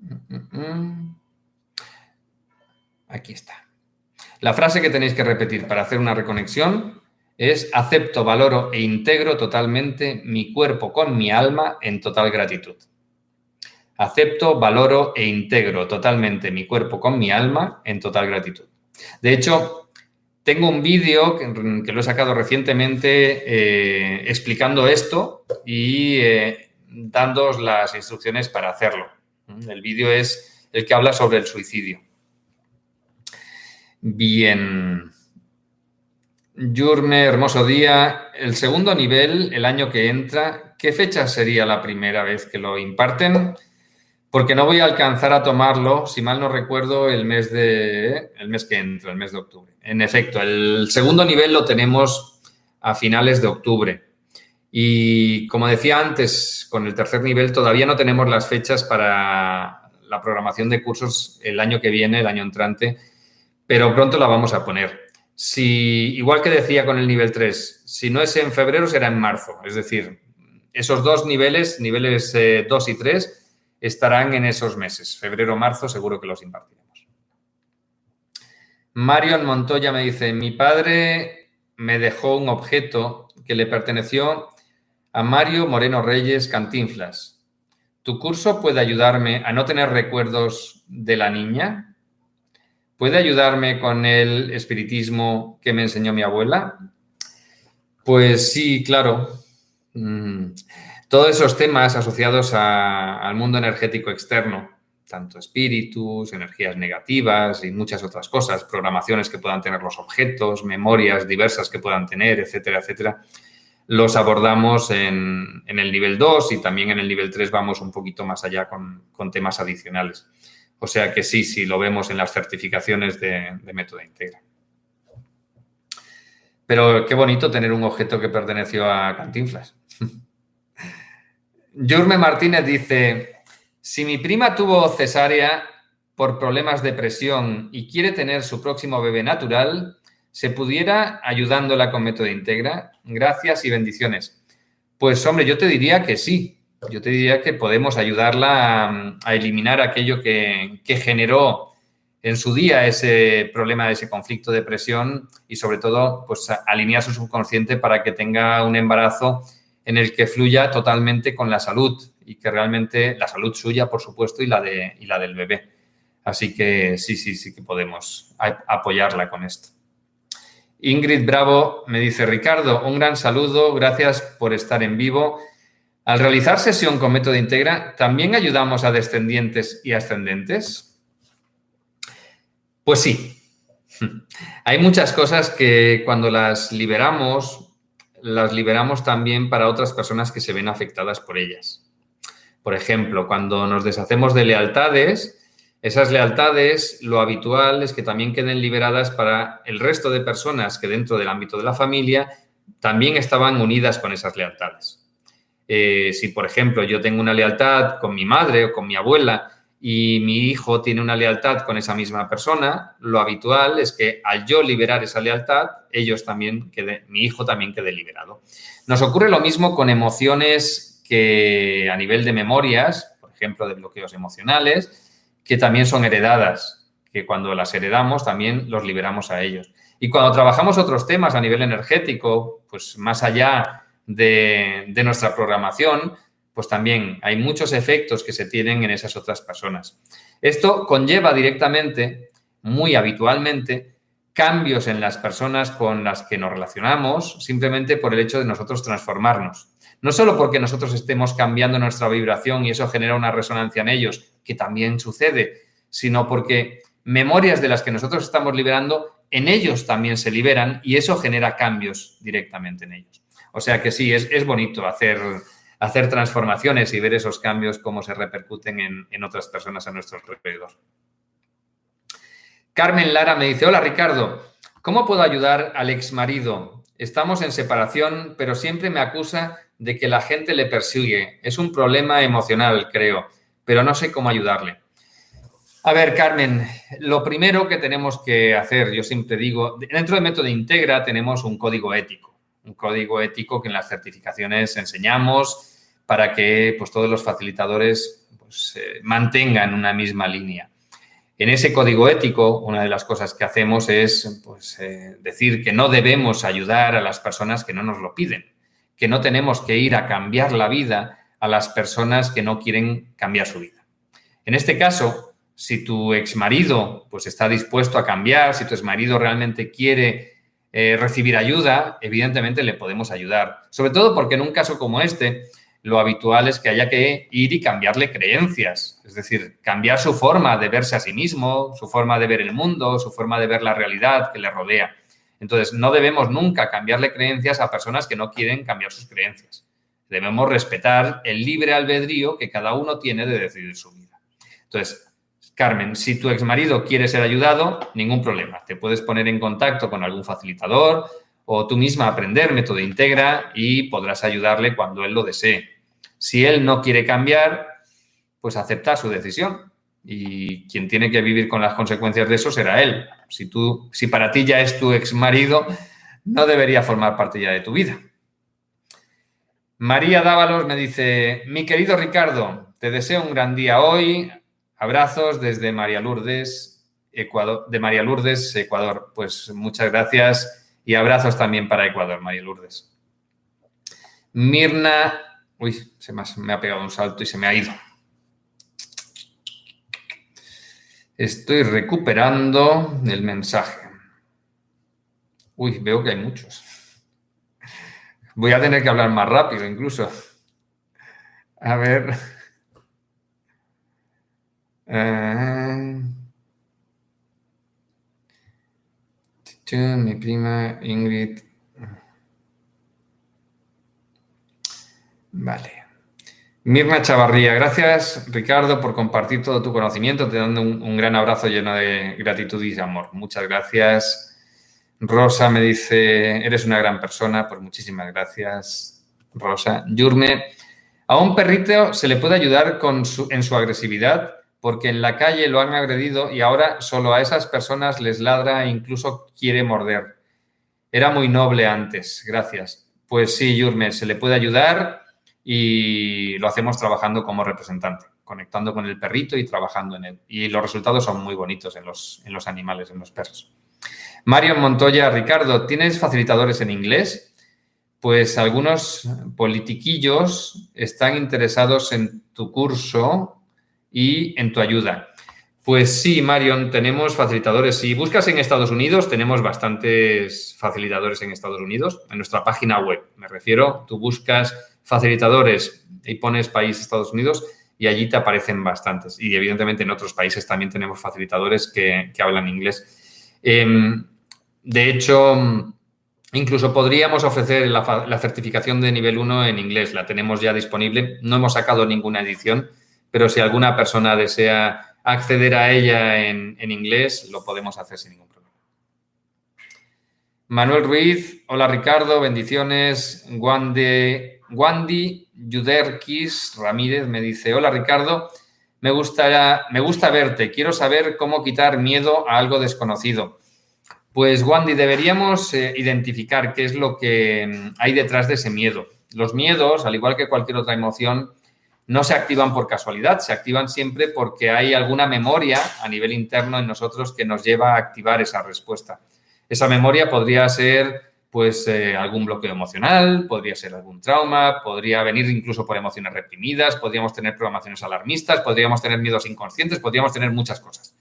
mm, mm, mm. aquí está. La frase que tenéis que repetir para hacer una reconexión es acepto, valoro e integro totalmente mi cuerpo con mi alma en total gratitud. Acepto, valoro e integro totalmente mi cuerpo con mi alma en total gratitud. De hecho, tengo un vídeo que, lo he sacado recientemente eh, explicando esto y eh, las instrucciones para hacerlo. El vídeo es el que habla sobre el suicidio. Bien. Yurme, hermoso día. El segundo nivel, el año que entra, ¿qué fecha sería la primera vez que lo imparten? Porque no voy a alcanzar a tomarlo, si mal no recuerdo, el mes de el mes que entra, el mes de octubre. En efecto, el segundo nivel lo tenemos a finales de octubre. Y como decía antes, con el tercer nivel todavía no tenemos las fechas para la programación de cursos el año que viene, el año entrante, pero pronto la vamos a poner. Si, igual que decía con el nivel 3, si no es en febrero, será en marzo. Es decir, esos dos niveles, niveles 2 eh, y 3, estarán en esos meses. Febrero, marzo, seguro que los impartiremos. Marion Montoya me dice, mi padre me dejó un objeto que le perteneció a Mario Moreno Reyes Cantinflas. ¿Tu curso puede ayudarme a no tener recuerdos de la niña? ¿Puede ayudarme con el espiritismo que me enseñó mi abuela? Pues sí, claro. Mm, todos esos temas asociados al mundo energético externo, tanto espíritus, energías negativas y muchas otras cosas, programaciones que puedan tener los objetos, memorias diversas que puedan tener, etcétera, etcétera, los abordamos en, el nivel 2 y también en el nivel 3 vamos un poquito más allá con, con temas adicionales. O sea que sí, sí, lo vemos en las certificaciones de, método Integra. Pero qué bonito tener un objeto que perteneció a Cantinflas. Jurme Martínez dice, si mi prima tuvo cesárea por problemas de presión y quiere tener su próximo bebé natural, ¿se pudiera ayudándola con método Integra? Gracias y bendiciones. Pues hombre, yo te diría que sí, yo te diría que podemos ayudarla a, eliminar aquello que, generó en su día ese problema, ese conflicto de presión y sobre todo pues alinear su subconsciente para que tenga un embarazo en el que fluya totalmente con la salud y que realmente la salud suya, por supuesto, y la, de, y la del bebé. Así que sí, sí, sí que podemos apoyarla con esto. Ingrid Bravo me dice, Ricardo, un gran saludo, gracias por estar en vivo al realizar sesión con método integra, ¿también ayudamos a descendientes y ascendentes? Pues sí. Hay muchas cosas que cuando las liberamos, las liberamos también para otras personas que se ven afectadas por ellas. Por ejemplo, cuando nos deshacemos de lealtades, esas lealtades, lo habitual es que también queden liberadas para el resto de personas que dentro del ámbito de la familia también estaban unidas con esas lealtades. Eh, si, por ejemplo, yo tengo una lealtad con mi madre o con mi abuela y mi hijo tiene una lealtad con esa misma persona, lo habitual es que al yo liberar esa lealtad, ellos también quede, mi hijo también quede liberado. Nos ocurre lo mismo con emociones que a nivel de memorias, por ejemplo, de bloqueos emocionales, que también son heredadas, que cuando las heredamos también los liberamos a ellos. Y cuando trabajamos otros temas a nivel energético, pues más allá de, nuestra programación, pues también hay muchos efectos que se tienen en esas otras personas. Esto conlleva directamente, muy habitualmente, cambios en las personas con las que nos relacionamos simplemente por el hecho de nosotros transformarnos. No solo porque nosotros estemos cambiando nuestra vibración y eso genera una resonancia en ellos, que también sucede, sino porque memorias de las que nosotros estamos liberando, en ellos también se liberan y eso genera cambios directamente en ellos. O sea que sí, es, bonito hacer, hacer transformaciones y ver esos cambios, cómo se repercuten en, otras personas a nuestro alrededor. Carmen Lara me dice, hola Ricardo, ¿cómo puedo ayudar al ex marido Estamos en separación, pero siempre me acusa de que la gente le persigue. Es un problema emocional, creo, pero no sé cómo ayudarle. A ver, Carmen, lo primero que tenemos que hacer, yo siempre digo, dentro del método Integra tenemos un código ético, un código ético que en las certificaciones enseñamos para que pues, todos los facilitadores pues, eh, mantengan una misma línea. En ese código ético, una de las cosas que hacemos es pues, eh, decir que no debemos ayudar a las personas que no nos lo piden, que no tenemos que ir a cambiar la vida a las personas que no quieren cambiar su vida. En este caso, si tu exmarido pues, está dispuesto a cambiar, si tu exmarido realmente quiere eh, recibir ayuda, evidentemente le podemos ayudar. Sobre todo porque en un caso como este, lo habitual es que haya que ir y cambiarle creencias, es decir, cambiar su forma de verse a sí mismo, su forma de ver el mundo, su forma de ver la realidad que le rodea. Entonces, no debemos nunca cambiarle creencias a personas que no quieren cambiar sus creencias. Debemos respetar el libre albedrío que cada uno tiene de decidir su vida. Entonces, Carmen, si tu exmarido quiere ser ayudado, ningún problema. Te puedes poner en contacto con algún facilitador o tú misma aprender método integra y podrás ayudarle cuando él lo desee. Si él no quiere cambiar, pues acepta su decisión y quien tiene que vivir con las consecuencias de eso será él. Si tú, si para ti ya es tu exmarido, no debería formar parte ya de tu vida. María Dávalos me dice, mi querido Ricardo, te deseo un gran día hoy. Abrazos desde María Lourdes, Ecuador, de María Lourdes, Ecuador. Pues muchas gracias y abrazos también para Ecuador, María Lourdes. Mirna, uy, se me, me ha pegado un salto y se me ha ido. Estoy recuperando el mensaje. Uy, veo que hay muchos. Voy a tener que hablar más rápido incluso. A ver. Mi prima Ingrid. Vale. Mirna Chavarría, gracias Ricardo por compartir todo tu conocimiento, te dando un, un, gran abrazo lleno de gratitud y amor. Muchas gracias. Rosa me dice, eres una gran persona, pues muchísimas gracias, Rosa. Yurme, a un perrito se le puede ayudar con su, en su agresividad porque en la calle lo han agredido y ahora solo a esas personas les ladra e incluso quiere morder. Era muy noble antes, gracias. Pues sí, Yurme, se le puede ayudar y lo hacemos trabajando como representante, conectando con el perrito y trabajando en él. Y los resultados son muy bonitos en los, en los animales, en los perros. Mario Montoya, Ricardo, ¿tienes facilitadores en inglés? Pues algunos politiquillos están interesados en tu curso y en tu ayuda. Pues sí, Marion, tenemos facilitadores. Si buscas en Estados Unidos, tenemos bastantes facilitadores en Estados Unidos, en nuestra página web. Me refiero, tú buscas facilitadores y pones país Estados Unidos y allí te aparecen bastantes. Y evidentemente en otros países también tenemos facilitadores que, hablan inglés. Eh, de hecho, incluso podríamos ofrecer la, la certificación de nivel 1 en inglés. La tenemos ya disponible. No hemos sacado ninguna edición pero si alguna persona desea acceder a ella en, inglés, lo podemos hacer sin ningún problema. Manuel Ruiz, hola Ricardo, bendiciones. Wandi, Wandi Yuderkis Ramírez me dice, hola Ricardo, me, gusta, me gusta verte, quiero saber cómo quitar miedo a algo desconocido. Pues Wandy, deberíamos eh, identificar qué es lo que mm, hay detrás de ese miedo. Los miedos, al igual que cualquier otra emoción, no se activan por casualidad, se activan siempre porque hay alguna memoria a nivel interno en nosotros que nos lleva a activar esa respuesta. Esa memoria podría ser pues eh, algún bloqueo emocional, podría ser algún trauma, podría venir incluso por emociones reprimidas, podríamos tener programaciones alarmistas, podríamos tener miedos inconscientes, podríamos tener muchas cosas.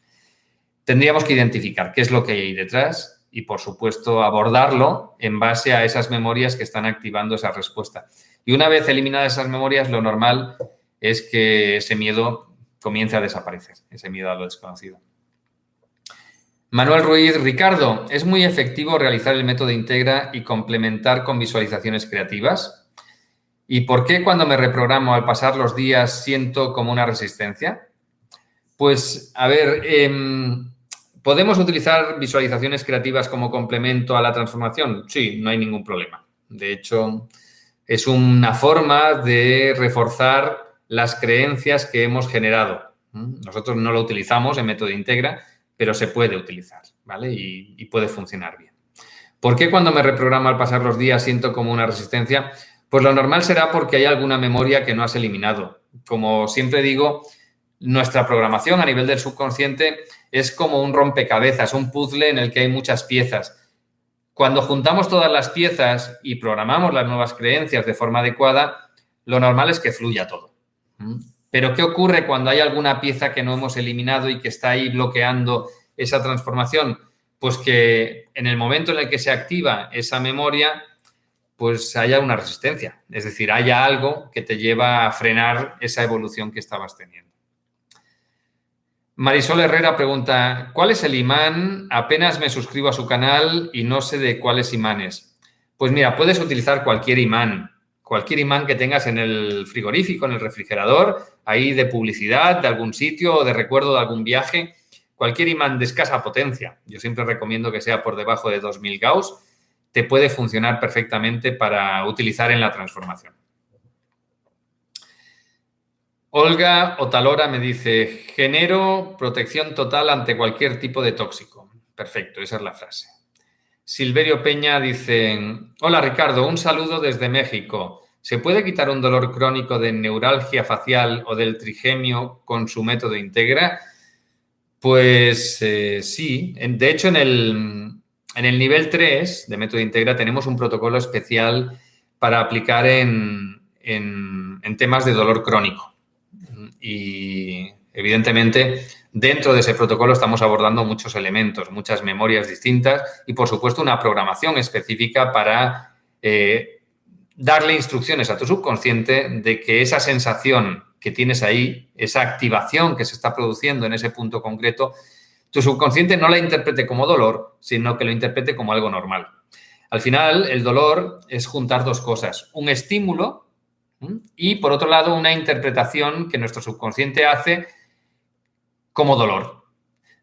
Tendríamos que identificar qué es lo que hay detrás y, por supuesto, abordarlo en base a esas memorias que están activando esa respuesta. Y una vez eliminadas esas memorias, lo normal es que ese miedo comience a desaparecer, ese miedo a lo desconocido. Manuel Ruiz, Ricardo, ¿es muy efectivo realizar el método Integra y complementar con visualizaciones creativas? ¿Y por qué cuando me reprogramo al pasar los días siento como una resistencia? Pues, a ver, eh, ¿Podemos utilizar visualizaciones creativas como complemento a la transformación? Sí, no hay ningún problema. De hecho, es una forma de reforzar las creencias que hemos generado. Nosotros no lo utilizamos en método integra, pero se puede utilizar, ¿vale? Y, y puede funcionar bien. ¿Por qué cuando me reprogramo al pasar los días siento como una resistencia? Pues lo normal será porque hay alguna memoria que no has eliminado. Como siempre digo, nuestra programación a nivel del subconsciente es como un rompecabezas, un puzzle en el que hay muchas piezas. Cuando juntamos todas las piezas y programamos las nuevas creencias de forma adecuada, lo normal es que fluya todo. ¿Mm? Pero ¿qué ocurre cuando hay alguna pieza que no hemos eliminado y que está ahí bloqueando esa transformación? Pues que en el momento en el que se activa esa memoria, pues haya una resistencia. Es decir, haya algo que te lleva a frenar esa evolución que estabas teniendo. Marisol Herrera pregunta, ¿cuál es el imán? Apenas me suscribo a su canal y no sé de cuáles imanes. Pues mira, puedes utilizar cualquier imán, cualquier imán que tengas en el frigorífico, en el refrigerador, ahí de publicidad, de algún sitio o de recuerdo de algún viaje, cualquier imán de escasa potencia, yo siempre recomiendo que sea por debajo de 2000 Gauss, te puede funcionar perfectamente para utilizar en la transformación. Olga Otalora me dice, genero protección total ante cualquier tipo de tóxico. Perfecto, esa es la frase. Silverio Peña dice, hola Ricardo, un saludo desde México. ¿Se puede quitar un dolor crónico de neuralgia facial o del trigemio con su método Integra? Pues eh, sí, de hecho en el, en el nivel 3 de método Integra tenemos un protocolo especial para aplicar en, en temas de dolor crónico y evidentemente dentro de ese protocolo estamos abordando muchos elementos, muchas memorias distintas y por supuesto una programación específica para eh, darle instrucciones a tu subconsciente de que esa sensación que tienes ahí, esa activación que se está produciendo en ese punto concreto, tu subconsciente no la interprete como dolor, sino que lo interprete como algo normal. Al final, el dolor es juntar dos cosas, un estímulo y por otro lado, una interpretación que nuestro subconsciente hace como dolor.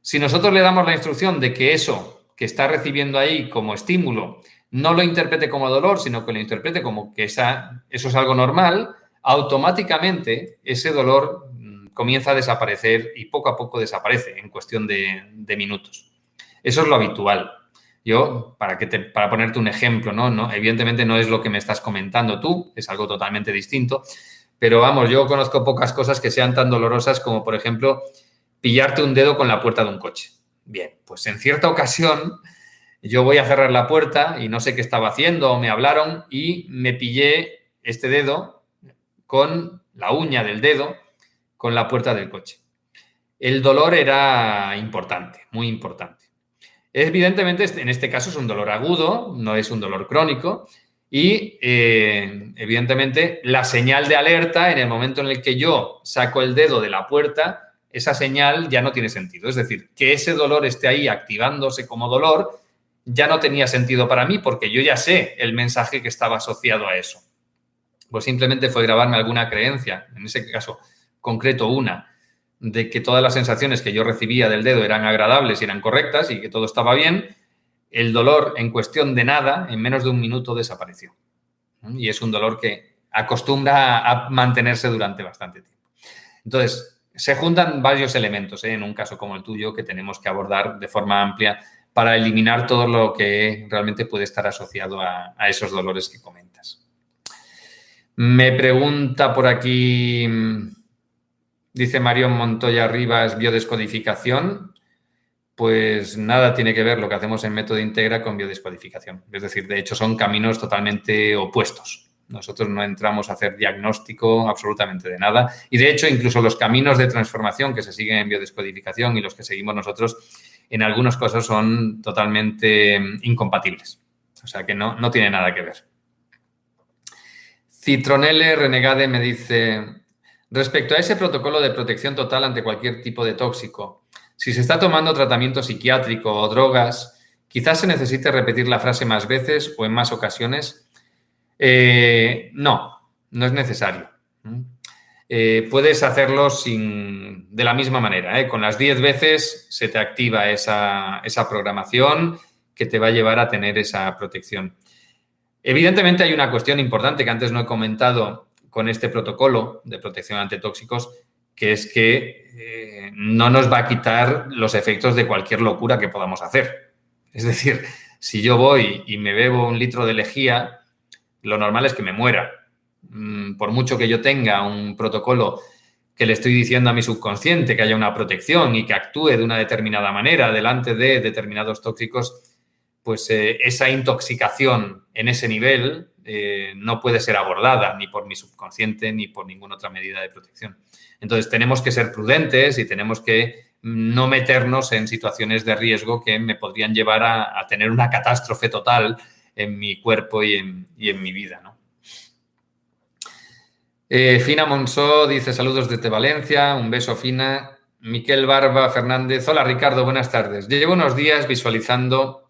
Si nosotros le damos la instrucción de que eso que está recibiendo ahí como estímulo no lo interprete como dolor, sino que lo interprete como que esa, eso es algo normal, automáticamente ese dolor mm, comienza a desaparecer y poco a poco desaparece en cuestión de, minutos. Eso es lo habitual. Yo, para, que para ponerte un ejemplo, ¿no? ¿no? Evidentemente no es lo que me estás comentando tú, es algo totalmente distinto, pero vamos, yo conozco pocas cosas que sean tan dolorosas como, por ejemplo, pillarte un dedo con la puerta de un coche. Bien, pues en cierta ocasión yo voy a cerrar la puerta y no sé qué estaba haciendo o me hablaron y me pillé este dedo con la uña del dedo con la puerta del coche. El dolor era importante, muy importante. Evidentemente, este, en este caso es un dolor agudo, no es un dolor crónico. Y eh, evidentemente la señal de alerta en el momento en el que yo saco el dedo de la puerta, esa señal ya no tiene sentido. Es decir, que ese dolor esté ahí activándose como dolor ya no tenía sentido para mí porque yo ya sé el mensaje que estaba asociado a eso. Pues simplemente fue grabarme alguna creencia, en ese caso concreto una, de que todas las sensaciones que yo recibía del dedo eran agradables y eran correctas y que todo estaba bien, el dolor en cuestión de nada, en menos de un minuto, desapareció. Y es un dolor que acostumbra a mantenerse durante bastante tiempo. Entonces, se juntan varios elementos ¿eh? en un caso como el tuyo que tenemos que abordar de forma amplia para eliminar todo lo que realmente puede estar asociado a, esos dolores que comentas. Me pregunta por aquí Dice Marión Montoya Rivas, biodescodificación. Pues nada tiene que ver lo que hacemos en método integra con biodescodificación. Es decir, de hecho son caminos totalmente opuestos. Nosotros no entramos a hacer diagnóstico absolutamente de nada. Y de hecho, incluso los caminos de transformación que se siguen en biodescodificación y los que seguimos nosotros, en algunos casos son totalmente incompatibles. O sea que no, no tiene nada que ver. Citronelle Renegade me dice, Respecto a ese protocolo de protección total ante cualquier tipo de tóxico, si se está tomando tratamiento psiquiátrico o drogas, quizás se necesite repetir la frase más veces o en más ocasiones. Eh, no, no es necesario. Eh, puedes hacerlo sin, de la misma manera. ¿eh? Con las 10 veces se te activa esa, esa programación que te va a llevar a tener esa protección. Evidentemente hay una cuestión importante que antes no he comentado con este protocolo de protección ante tóxicos, que es que eh, no nos va a quitar los efectos de cualquier locura que podamos hacer. Es decir, si yo voy y me bebo un litro de lejía, lo normal es que me muera. Mm, por mucho que yo tenga un protocolo que le estoy diciendo a mi subconsciente que haya una protección y que actúe de una determinada manera delante de determinados tóxicos, pues eh, esa intoxicación en ese nivel eh, no puede ser abordada ni por mi subconsciente ni por ninguna otra medida de protección. Entonces tenemos que ser prudentes y tenemos que no meternos en situaciones de riesgo que me podrían llevar a, tener una catástrofe total en mi cuerpo y en, mi vida. Eh, Fina Monsó dice saludos desde Valencia, un beso Fina. Miquel Barba Fernández, hola Ricardo, buenas tardes. Llevo unos días visualizando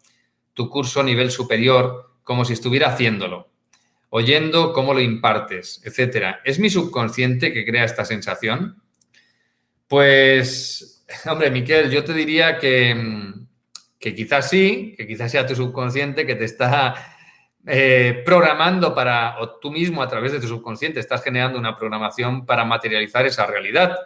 tu curso a nivel superior como si estuviera haciéndolo oyendo cómo lo impartes, etcétera. ¿Es mi subconsciente que crea esta sensación? Pues, hombre, Miquel, yo te diría que, que quizás sí, que quizás sea tu subconsciente que te está eh, programando para, o tú mismo a través de tu subconsciente estás generando una programación para materializar esa realidad.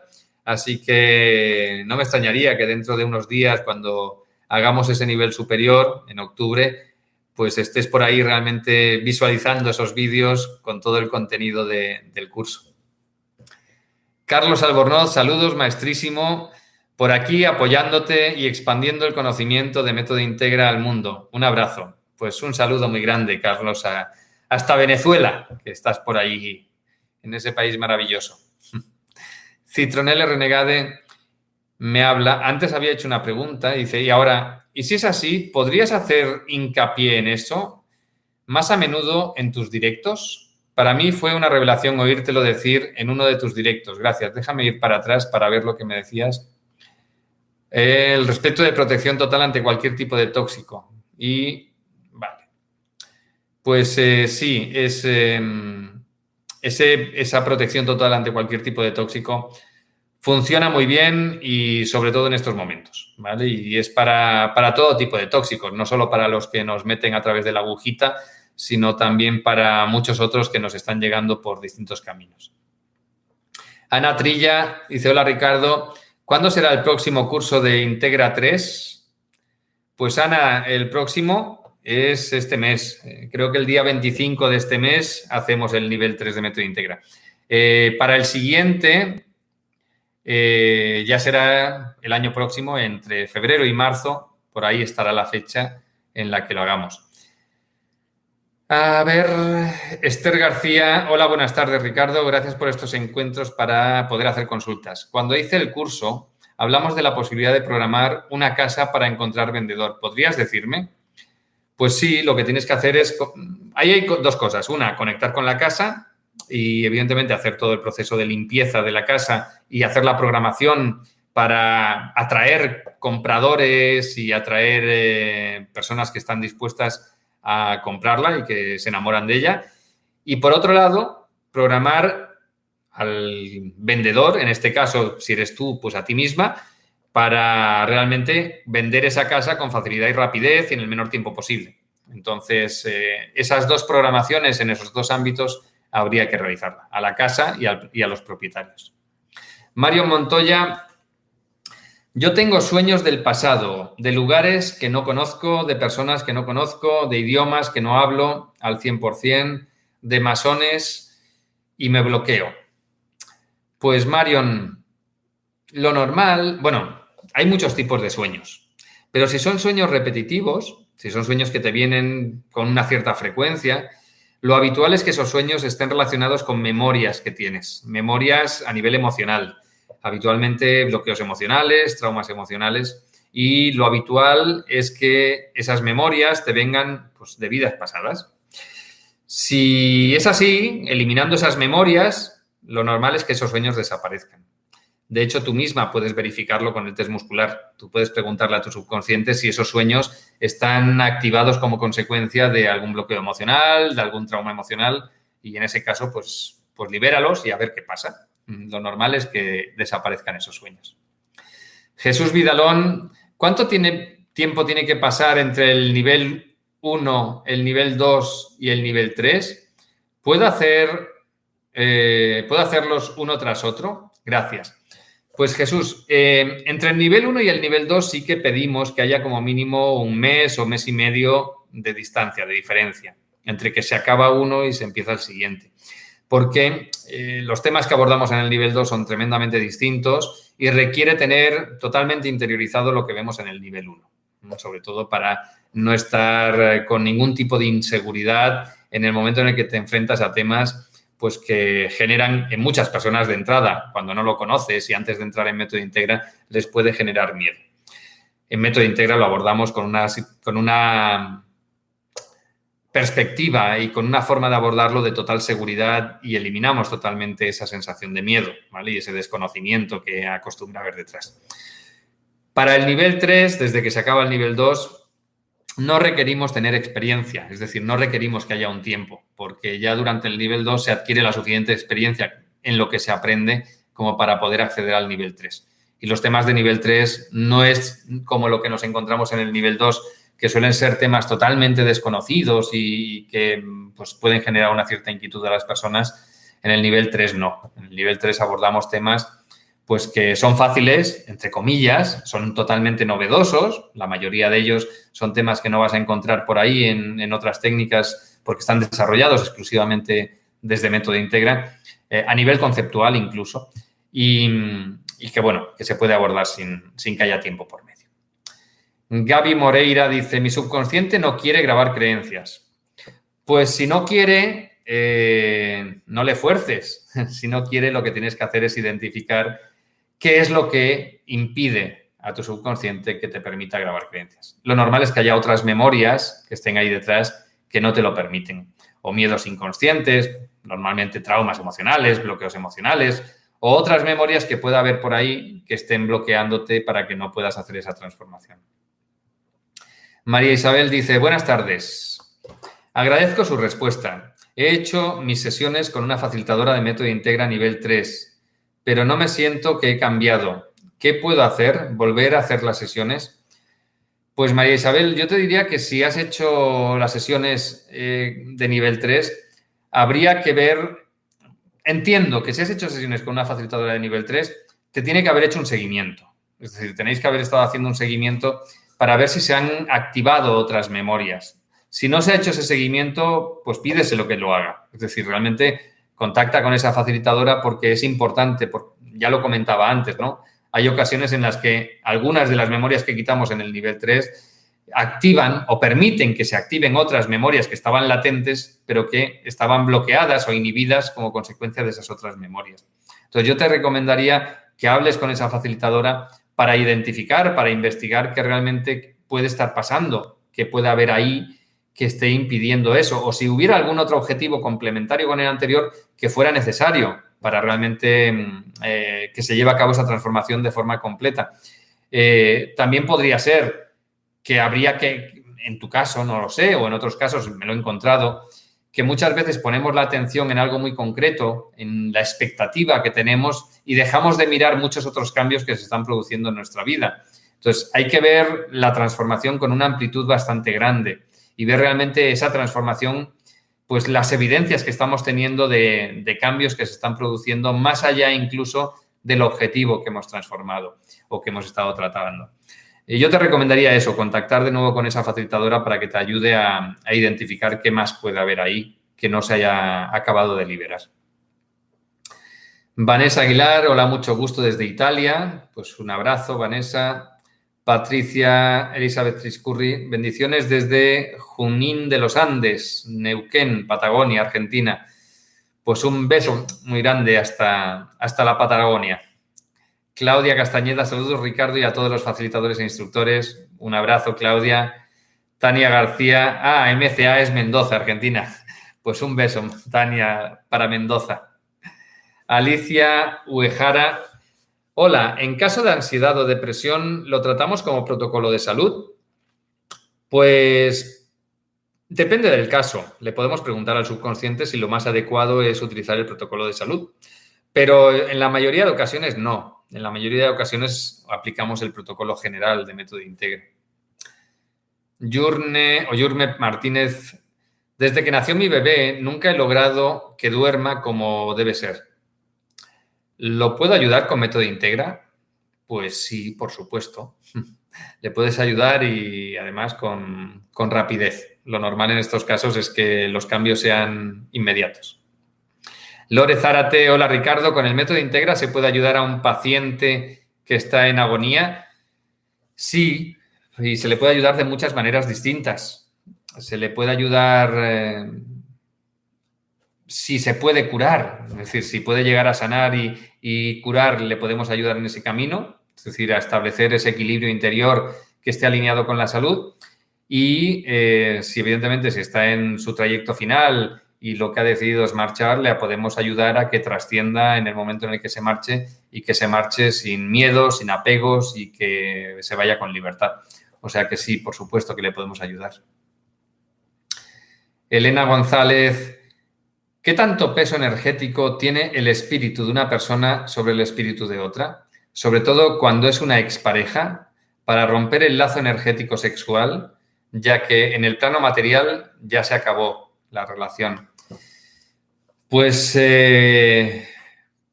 Así que no me extrañaría que dentro de unos días, cuando hagamos ese nivel superior, en octubre, pues estés por ahí realmente visualizando esos vídeos con todo el contenido del curso. Carlos Albornoz, saludos, maestrísimo, por aquí apoyándote y expandiendo el conocimiento de Método Integra al mundo. Un abrazo. Pues un saludo muy grande, Carlos, hasta Venezuela, que estás por ahí, en ese país maravilloso. Citronelle Renegade me habla, antes había hecho una pregunta, dice, y ahora y si es así, ¿podrías hacer hincapié en eso más a menudo en tus directos? Para mí fue una revelación oírtelo decir en uno de tus directos. Gracias. Déjame ir para atrás para ver lo que me decías. El respeto de protección total ante cualquier tipo de tóxico. Y. Pues eh, sí, em, esa protección total ante cualquier tipo de tóxico funciona muy bien y sobre todo en estos momentos, ¿vale? Y es para, todo tipo de tóxicos, no solo para los que nos meten a través de la agujita, sino también para muchos otros que nos están llegando por distintos caminos. Ana Trilla dice, hola Ricardo, ¿cuándo será el próximo curso de Integra 3? Pues Ana, el próximo es este mes. Eh, creo que el día 25 de este mes hacemos el nivel 3 de método Integra. Eh, para el siguiente, eh, ya será el año próximo, entre febrero y marzo, por ahí estará la fecha en la que lo hagamos. A ver, Esther García, hola, buenas tardes Ricardo, gracias por estos encuentros para poder hacer consultas. Cuando hice el curso, hablamos de la posibilidad de programar una casa para encontrar vendedor. ¿Podrías decirme? Pues sí, lo que tienes que hacer es, ahí hay dos cosas. Una, conectar con la casa y evidentemente hacer todo el proceso de limpieza de la casa y hacer la programación para atraer compradores y atraer eh, personas que están dispuestas a comprarla y que se enamoran de ella. Y por otro lado, programar al vendedor, en este caso, si eres tú, pues a ti misma, para realmente vender esa casa con facilidad y rapidez y en el menor tiempo posible. Entonces, eh, esas dos programaciones en esos dos ámbitos habría que realizarla, a la casa y, a los propietarios. Mario Montoya, yo tengo sueños del pasado, de lugares que no conozco, de personas que no conozco, de idiomas que no hablo al 100%, de masones y me bloqueo. Pues Marion, lo normal, bueno, hay muchos tipos de sueños, pero si son sueños repetitivos, si son sueños que te vienen con una cierta frecuencia, lo habitual es que esos sueños estén relacionados con memorias que tienes, memorias a nivel emocional, habitualmente bloqueos emocionales, traumas emocionales, y lo habitual es que esas memorias te vengan pues, de vidas pasadas. Si es así, eliminando esas memorias, lo normal es que esos sueños desaparezcan. De hecho, tú misma puedes verificarlo con el test muscular. Tú puedes preguntarle a tu subconsciente si esos sueños están activados como consecuencia de algún bloqueo emocional, de algún trauma emocional, y en ese caso, pues, pues libéralos y a ver qué pasa. Lo normal es que desaparezcan esos sueños. Jesús Vidalón, ¿cuánto tiene, tiempo tiene que pasar entre el nivel 1, el nivel 2 y el nivel 3? ¿Puedo, hacer, eh, ¿Puedo hacerlos uno tras otro? Gracias. Pues Jesús, eh, entre el nivel 1 y el nivel 2 sí que pedimos que haya como mínimo un mes o mes y medio de distancia, de diferencia, entre que se acaba uno y se empieza el siguiente. Porque eh, los temas que abordamos en el nivel 2 son tremendamente distintos y requiere tener totalmente interiorizado lo que vemos en el nivel 1, sobre todo para no estar eh, con ningún tipo de inseguridad en el momento en el que te enfrentas a temas pues que generan en muchas personas de entrada, cuando no lo conoces y antes de entrar en Método Integra, les puede generar miedo. En Método Integra lo abordamos con una, con una perspectiva y con una forma de abordarlo de total seguridad y eliminamos totalmente esa sensación de miedo y ese desconocimiento que acostumbra haber detrás. Para el nivel 3, desde que se acaba el nivel 2, no requerimos tener experiencia, es decir, no requerimos que haya un tiempo, porque ya durante el nivel 2 se adquiere la suficiente experiencia en lo que se aprende como para poder acceder al nivel 3. Y los temas de nivel 3 no es como lo que nos encontramos en el nivel 2, que suelen ser temas totalmente desconocidos y que pues, pueden generar una cierta inquietud a las personas. En el nivel 3 no. En el nivel 3 abordamos temas pues que son fáciles, entre comillas, son totalmente novedosos, la mayoría de ellos son temas que no vas a encontrar por ahí en, otras técnicas porque están desarrollados exclusivamente desde Método Integra, eh, a nivel conceptual incluso, y, que bueno, que se puede abordar sin, sin que haya tiempo por medio. Gaby Moreira dice, mi subconsciente no quiere grabar creencias. Pues si no quiere, eh, no le fuerces. si no quiere, lo que tienes que hacer es identificar qué es lo que impide a tu subconsciente que te permita grabar creencias. Lo normal es que haya otras memorias que estén ahí detrás que no te lo permiten. O miedos inconscientes, normalmente traumas emocionales, bloqueos emocionales, o otras memorias que pueda haber por ahí que estén bloqueándote para que no puedas hacer esa transformación. María Isabel dice, buenas tardes. Agradezco su respuesta. He hecho mis sesiones con una facilitadora de método Integra nivel 3 pero no me siento que he cambiado. ¿Qué puedo hacer? ¿Volver a hacer las sesiones? Pues María Isabel, yo te diría que si has hecho las sesiones eh, de nivel 3, habría que ver, entiendo que si has hecho sesiones con una facilitadora de nivel 3, te tiene que haber hecho un seguimiento. Es decir, tenéis que haber estado haciendo un seguimiento para ver si se han activado otras memorias. Si no se ha hecho ese seguimiento, pues pídeselo que lo haga. Es decir, realmente contacta con esa facilitadora porque es importante, ya lo comentaba antes, ¿no? Hay ocasiones en las que algunas de las memorias que quitamos en el nivel 3 activan o permiten que se activen otras memorias que estaban latentes, pero que estaban bloqueadas o inhibidas como consecuencia de esas otras memorias. Entonces, yo te recomendaría que hables con esa facilitadora para identificar, para investigar qué realmente puede estar pasando, qué puede haber ahí que esté impidiendo eso, o si hubiera algún otro objetivo complementario con el anterior que fuera necesario para realmente mm, eh, que se lleve a cabo esa transformación de forma completa. Eh, también podría ser que habría que, en tu caso, no lo sé, o en otros casos me lo he encontrado, que muchas veces ponemos la atención en algo muy concreto, en la expectativa que tenemos y dejamos de mirar muchos otros cambios que se están produciendo en nuestra vida. Entonces, hay que ver la transformación con una amplitud bastante grande y ver realmente esa transformación, pues las evidencias que estamos teniendo de, cambios que se están produciendo más allá incluso del objetivo que hemos transformado o que hemos estado tratando. Y yo te recomendaría eso, contactar de nuevo con esa facilitadora para que te ayude a, a identificar qué más puede haber ahí que no se haya acabado de liberar. Vanessa Aguilar, hola, mucho gusto desde Italia. Pues un abrazo, Vanessa. Patricia Elizabeth Triscurri, bendiciones desde Junín de los Andes, Neuquén, Patagonia, Argentina. Pues un beso muy grande hasta, hasta la Patagonia. Claudia Castañeda, saludos Ricardo y a todos los facilitadores e instructores. Un abrazo, Claudia. Tania García, ah, MCA es Mendoza, Argentina. Pues un beso, Tania, para Mendoza. Alicia Uejara, Hola, en caso de ansiedad o depresión, ¿lo tratamos como protocolo de salud? Pues depende del caso. Le podemos preguntar al subconsciente si lo más adecuado es utilizar el protocolo de salud. Pero en la mayoría de ocasiones no. En la mayoría de ocasiones aplicamos el protocolo general de método Integra. Yurne o Yurme Martínez, desde que nació mi bebé nunca he logrado que duerma como debe ser. ¿Lo puedo ayudar con método Integra? Pues sí, por supuesto. Le puedes ayudar y además con, con rapidez. Lo normal en estos casos es que los cambios sean inmediatos. Lore Zárate, hola Ricardo, con el método Integra se puede ayudar a un paciente que está en agonía. Sí, y se le puede ayudar de muchas maneras distintas. Se le puede ayudar eh, si se puede curar, es decir, si puede llegar a sanar y, curar, le podemos ayudar en ese camino, es decir, a establecer ese equilibrio interior que esté alineado con la salud. Y eh, si evidentemente si está en su trayecto final y lo que ha decidido es marchar, le podemos ayudar a que trascienda en el momento en el que se marche y que se marche sin miedo, sin apegos y que se vaya con libertad. O sea que sí, por supuesto que le podemos ayudar. Elena González, ¿qué tanto peso energético tiene el espíritu de una persona sobre el espíritu de otra? Sobre todo cuando es una expareja, para romper el lazo energético sexual, ya que en el plano material ya se acabó la relación. Pues eh,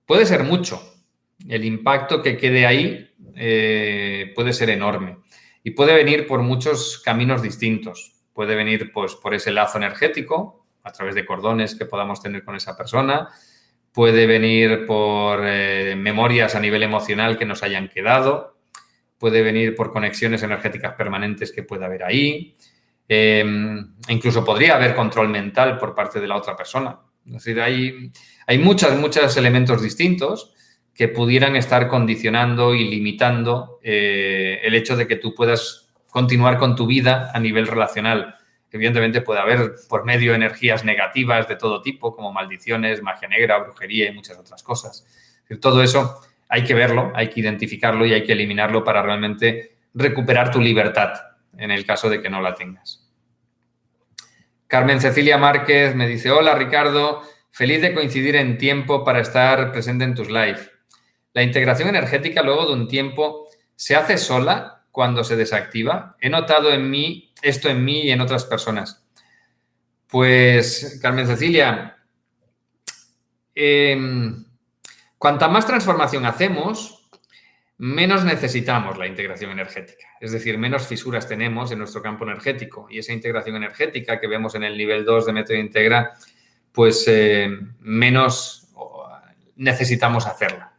puede ser mucho. El impacto que quede ahí eh, puede ser enorme. Y puede venir por muchos caminos distintos. Puede venir pues, por ese lazo energético, a través de cordones que podamos tener con esa persona. Puede venir por eh, memorias a nivel emocional que nos hayan quedado. Puede venir por conexiones energéticas permanentes que pueda haber ahí. Em, incluso podría haber control mental por parte de la otra persona. Es decir, hay, hay muchos, muchos elementos distintos que pudieran estar condicionando y limitando eh, el hecho de que tú puedas continuar con tu vida a nivel relacional. Evidentemente puede haber por medio energías negativas de todo tipo, como maldiciones, magia negra, brujería y muchas otras cosas. Todo eso hay que verlo, hay que identificarlo y hay que eliminarlo para realmente recuperar tu libertad en el caso de que no la tengas. Carmen Cecilia Márquez me dice, hola Ricardo, feliz de coincidir en tiempo para estar presente en tus live. La integración energética luego de un tiempo se hace sola cuando se desactiva. He notado en mí esto en mí y en otras personas. Pues, Carmen Cecilia, em, cuanta más transformación hacemos, menos necesitamos la integración energética. Es decir, menos fisuras tenemos en nuestro campo energético. Y esa integración energética que vemos en el nivel 2 de Método Integra, pues eh, menos necesitamos hacerla.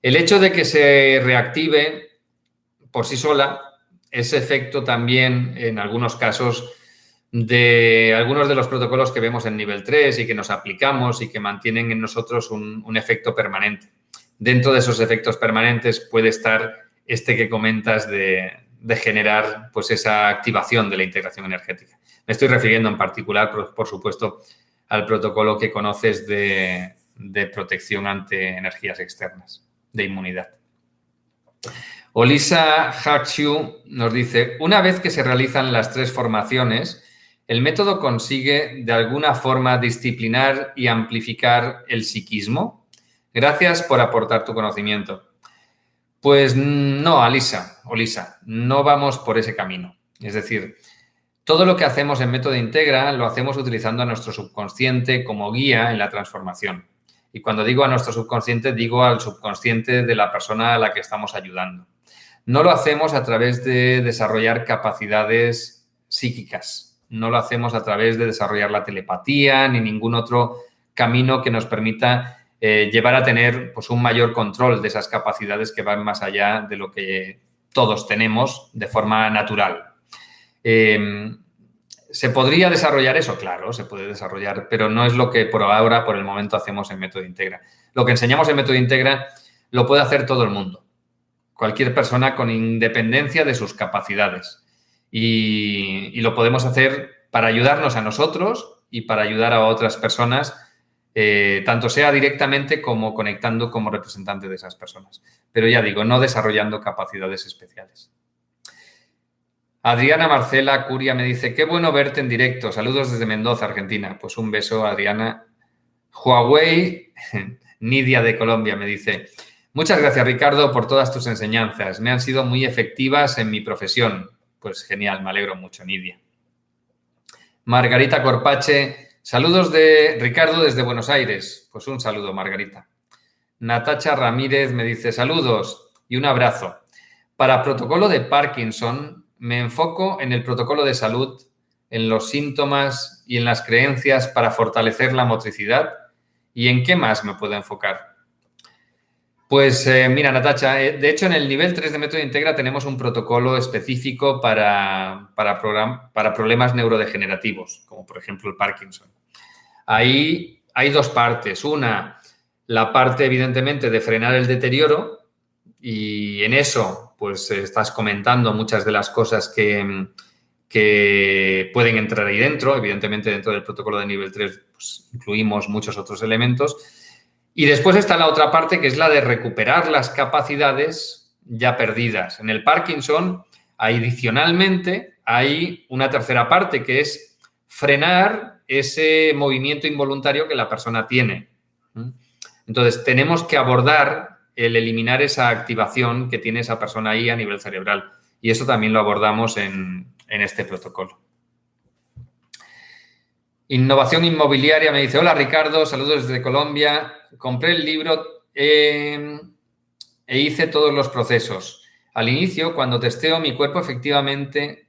El hecho de que se reactive por sí sola es efecto también, en algunos casos, de algunos de los protocolos que vemos en nivel 3 y que nos aplicamos y que mantienen en nosotros un, efecto permanente. Dentro de esos efectos permanentes puede estar este que comentas de, generar pues, esa activación de la integración energética. Me estoy refiriendo en particular, por, supuesto, al protocolo que conoces de protección ante energías externas de inmunidad. Olisa Hachu nos dice, una vez que se realizan las tres formaciones, ¿el método consigue de alguna forma disciplinar y amplificar el psiquismo? Gracias por aportar tu conocimiento. Pues no, Alisa, Olisa, no vamos por ese camino. Es decir, todo lo que hacemos en método integra lo hacemos utilizando a nuestro subconsciente como guía en la transformación. Y cuando digo a nuestro subconsciente, digo al subconsciente de la persona a la que estamos ayudando. No lo hacemos a través de desarrollar capacidades psíquicas, no lo hacemos a través de desarrollar la telepatía ni ningún otro camino que nos permita eh, llevar a tener pues, un mayor control de esas capacidades que van más allá de lo que todos tenemos de forma natural. Eh, ¿Se podría desarrollar eso? Claro, se puede desarrollar, pero no es lo que por ahora, por el momento, hacemos en Método Integra. Lo que enseñamos en Método Integra lo puede hacer todo el mundo, cualquier persona con independencia de sus capacidades. Y, lo podemos hacer para ayudarnos a nosotros y para ayudar a otras personas, eh, tanto sea directamente como conectando como representante de esas personas. Pero ya digo, no desarrollando capacidades especiales. Adriana Marcela Curia me dice, qué bueno verte en directo. Saludos desde Mendoza, Argentina. Pues un beso, Adriana. Huawei, Nidia de Colombia me dice, muchas gracias Ricardo por todas tus enseñanzas. Me han sido muy efectivas en mi profesión. Pues genial, me alegro mucho, Nidia. Margarita Corpache, saludos de Ricardo desde Buenos Aires. Pues un saludo, Margarita. Natacha Ramírez me dice saludos y un abrazo. Para protocolo de Parkinson, me enfoco en el protocolo de salud, en los síntomas y en las creencias para fortalecer la motricidad. ¿Y en qué más me puedo enfocar? Pues eh, mira, Natacha, eh, de hecho en el nivel 3 de Método Integra tenemos un protocolo específico para, para, problemas neurodegenerativos, como por ejemplo el Parkinson. Ahí hay dos partes. Una, la parte evidentemente de frenar el deterioro y en eso pues estás comentando muchas de las cosas que, que pueden entrar ahí dentro. Evidentemente dentro del protocolo de nivel 3 pues, incluimos muchos otros elementos. Y después está la otra parte que es la de recuperar las capacidades ya perdidas. En el Parkinson, adicionalmente, hay una tercera parte que es frenar ese movimiento involuntario que la persona tiene. Entonces, tenemos que abordar el eliminar esa activación que tiene esa persona ahí a nivel cerebral. Y eso también lo abordamos en, este protocolo. Innovación inmobiliaria me dice, hola Ricardo, saludos desde Colombia. Compré el libro eh, e hice todos los procesos. Al inicio, cuando testeo mi cuerpo, efectivamente,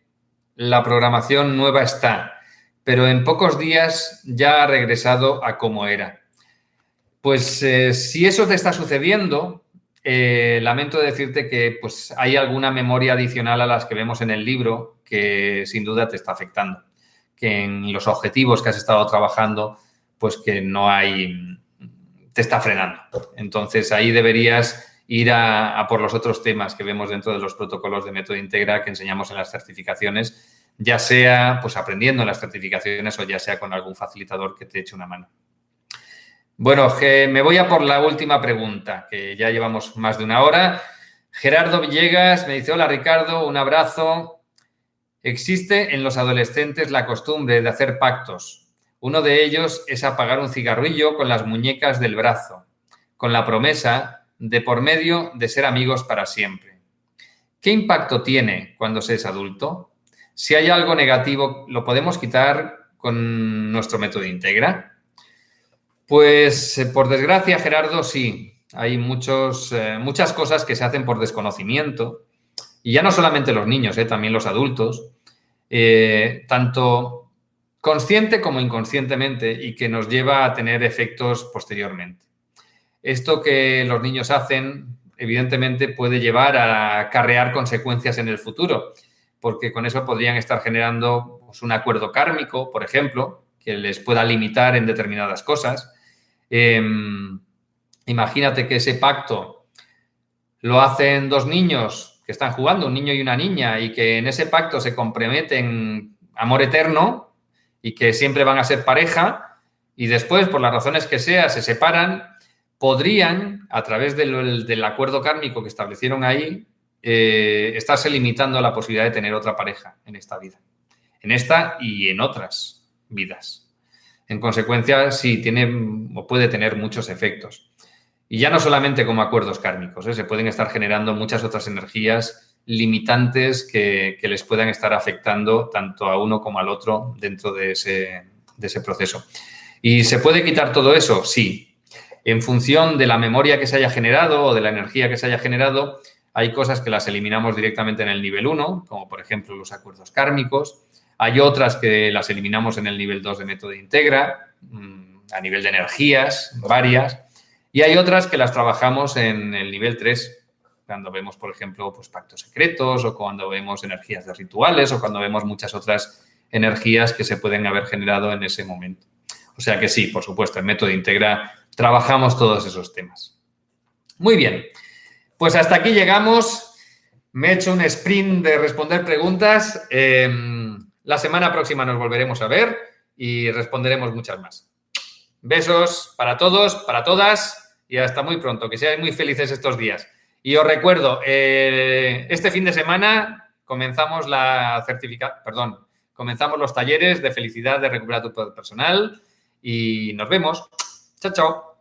la programación nueva está, pero en pocos días ya ha regresado a como era. Pues eh, si eso te está sucediendo, eh, lamento decirte que pues, hay alguna memoria adicional a las que vemos en el libro que sin duda te está afectando. Que en los objetivos que has estado trabajando, pues que no hay, te está frenando. Entonces ahí deberías ir a, por los otros temas que vemos dentro de los protocolos de método integra que enseñamos en las certificaciones, ya sea pues aprendiendo en las certificaciones o ya sea con algún facilitador que te eche una mano. Bueno, me voy a por la última pregunta, que ya llevamos más de una hora. Gerardo Villegas me dice, hola Ricardo, un abrazo. Existe en los adolescentes la costumbre de hacer pactos. Uno de ellos es apagar un cigarrillo con las muñecas del brazo, con la promesa de por medio de ser amigos para siempre. ¿Qué impacto tiene cuando se es adulto? Si hay algo negativo, ¿lo podemos quitar con nuestro método Integra? Pues eh, por desgracia, Gerardo, sí. Hay muchos, eh, muchas cosas que se hacen por desconocimiento. Y ya no solamente los niños, eh, también los adultos. tanto consciente como inconscientemente y que nos lleva a tener efectos posteriormente. Esto que los niños hacen, evidentemente, puede llevar a acarrear consecuencias en el futuro, porque con eso podrían estar generando pues, un acuerdo kármico, por ejemplo, que les pueda limitar en determinadas cosas Em, imagínate que ese pacto lo hacen dos niños que están jugando, un niño y una niña, y que en ese pacto se comprometen amor eterno y que siempre van a ser pareja, y después, por las razones que sea, se separan, podrían, a través del, acuerdo kármico que establecieron ahí, eh, estarse limitando la posibilidad de tener otra pareja en esta vida, en esta y en otras vidas. En consecuencia, sí tiene o puede tener muchos efectos. Y ya no solamente como acuerdos kármicos, ¿eh? se pueden estar generando muchas otras energías limitantes que, les puedan estar afectando tanto a uno como al otro dentro de ese, de ese proceso. ¿Y se puede quitar todo eso? Sí. En función de la memoria que se haya generado o de la energía que se haya generado, hay cosas que las eliminamos directamente en el nivel 1, como por ejemplo los acuerdos kármicos. Hay otras que las eliminamos en el nivel 2 de método integra, mm, a nivel de energías, varias. Y hay otras que las trabajamos en el nivel 3, cuando vemos, por ejemplo, pues, pactos secretos o cuando vemos energías de rituales o cuando vemos muchas otras energías que se pueden haber generado en ese momento. O sea que sí, por supuesto, en método integra trabajamos todos esos temas. Muy bien, pues hasta aquí llegamos. Me he hecho un sprint de responder preguntas. Em, la semana próxima nos volveremos a ver y responderemos muchas más. Besos para todos, para todas y hasta muy pronto. Que seáis muy felices estos días. Y os recuerdo, eh, este fin de semana comenzamos la certificación, perdón, comenzamos los talleres de felicidad de recuperar tu poder personal y nos vemos. Chao, chao.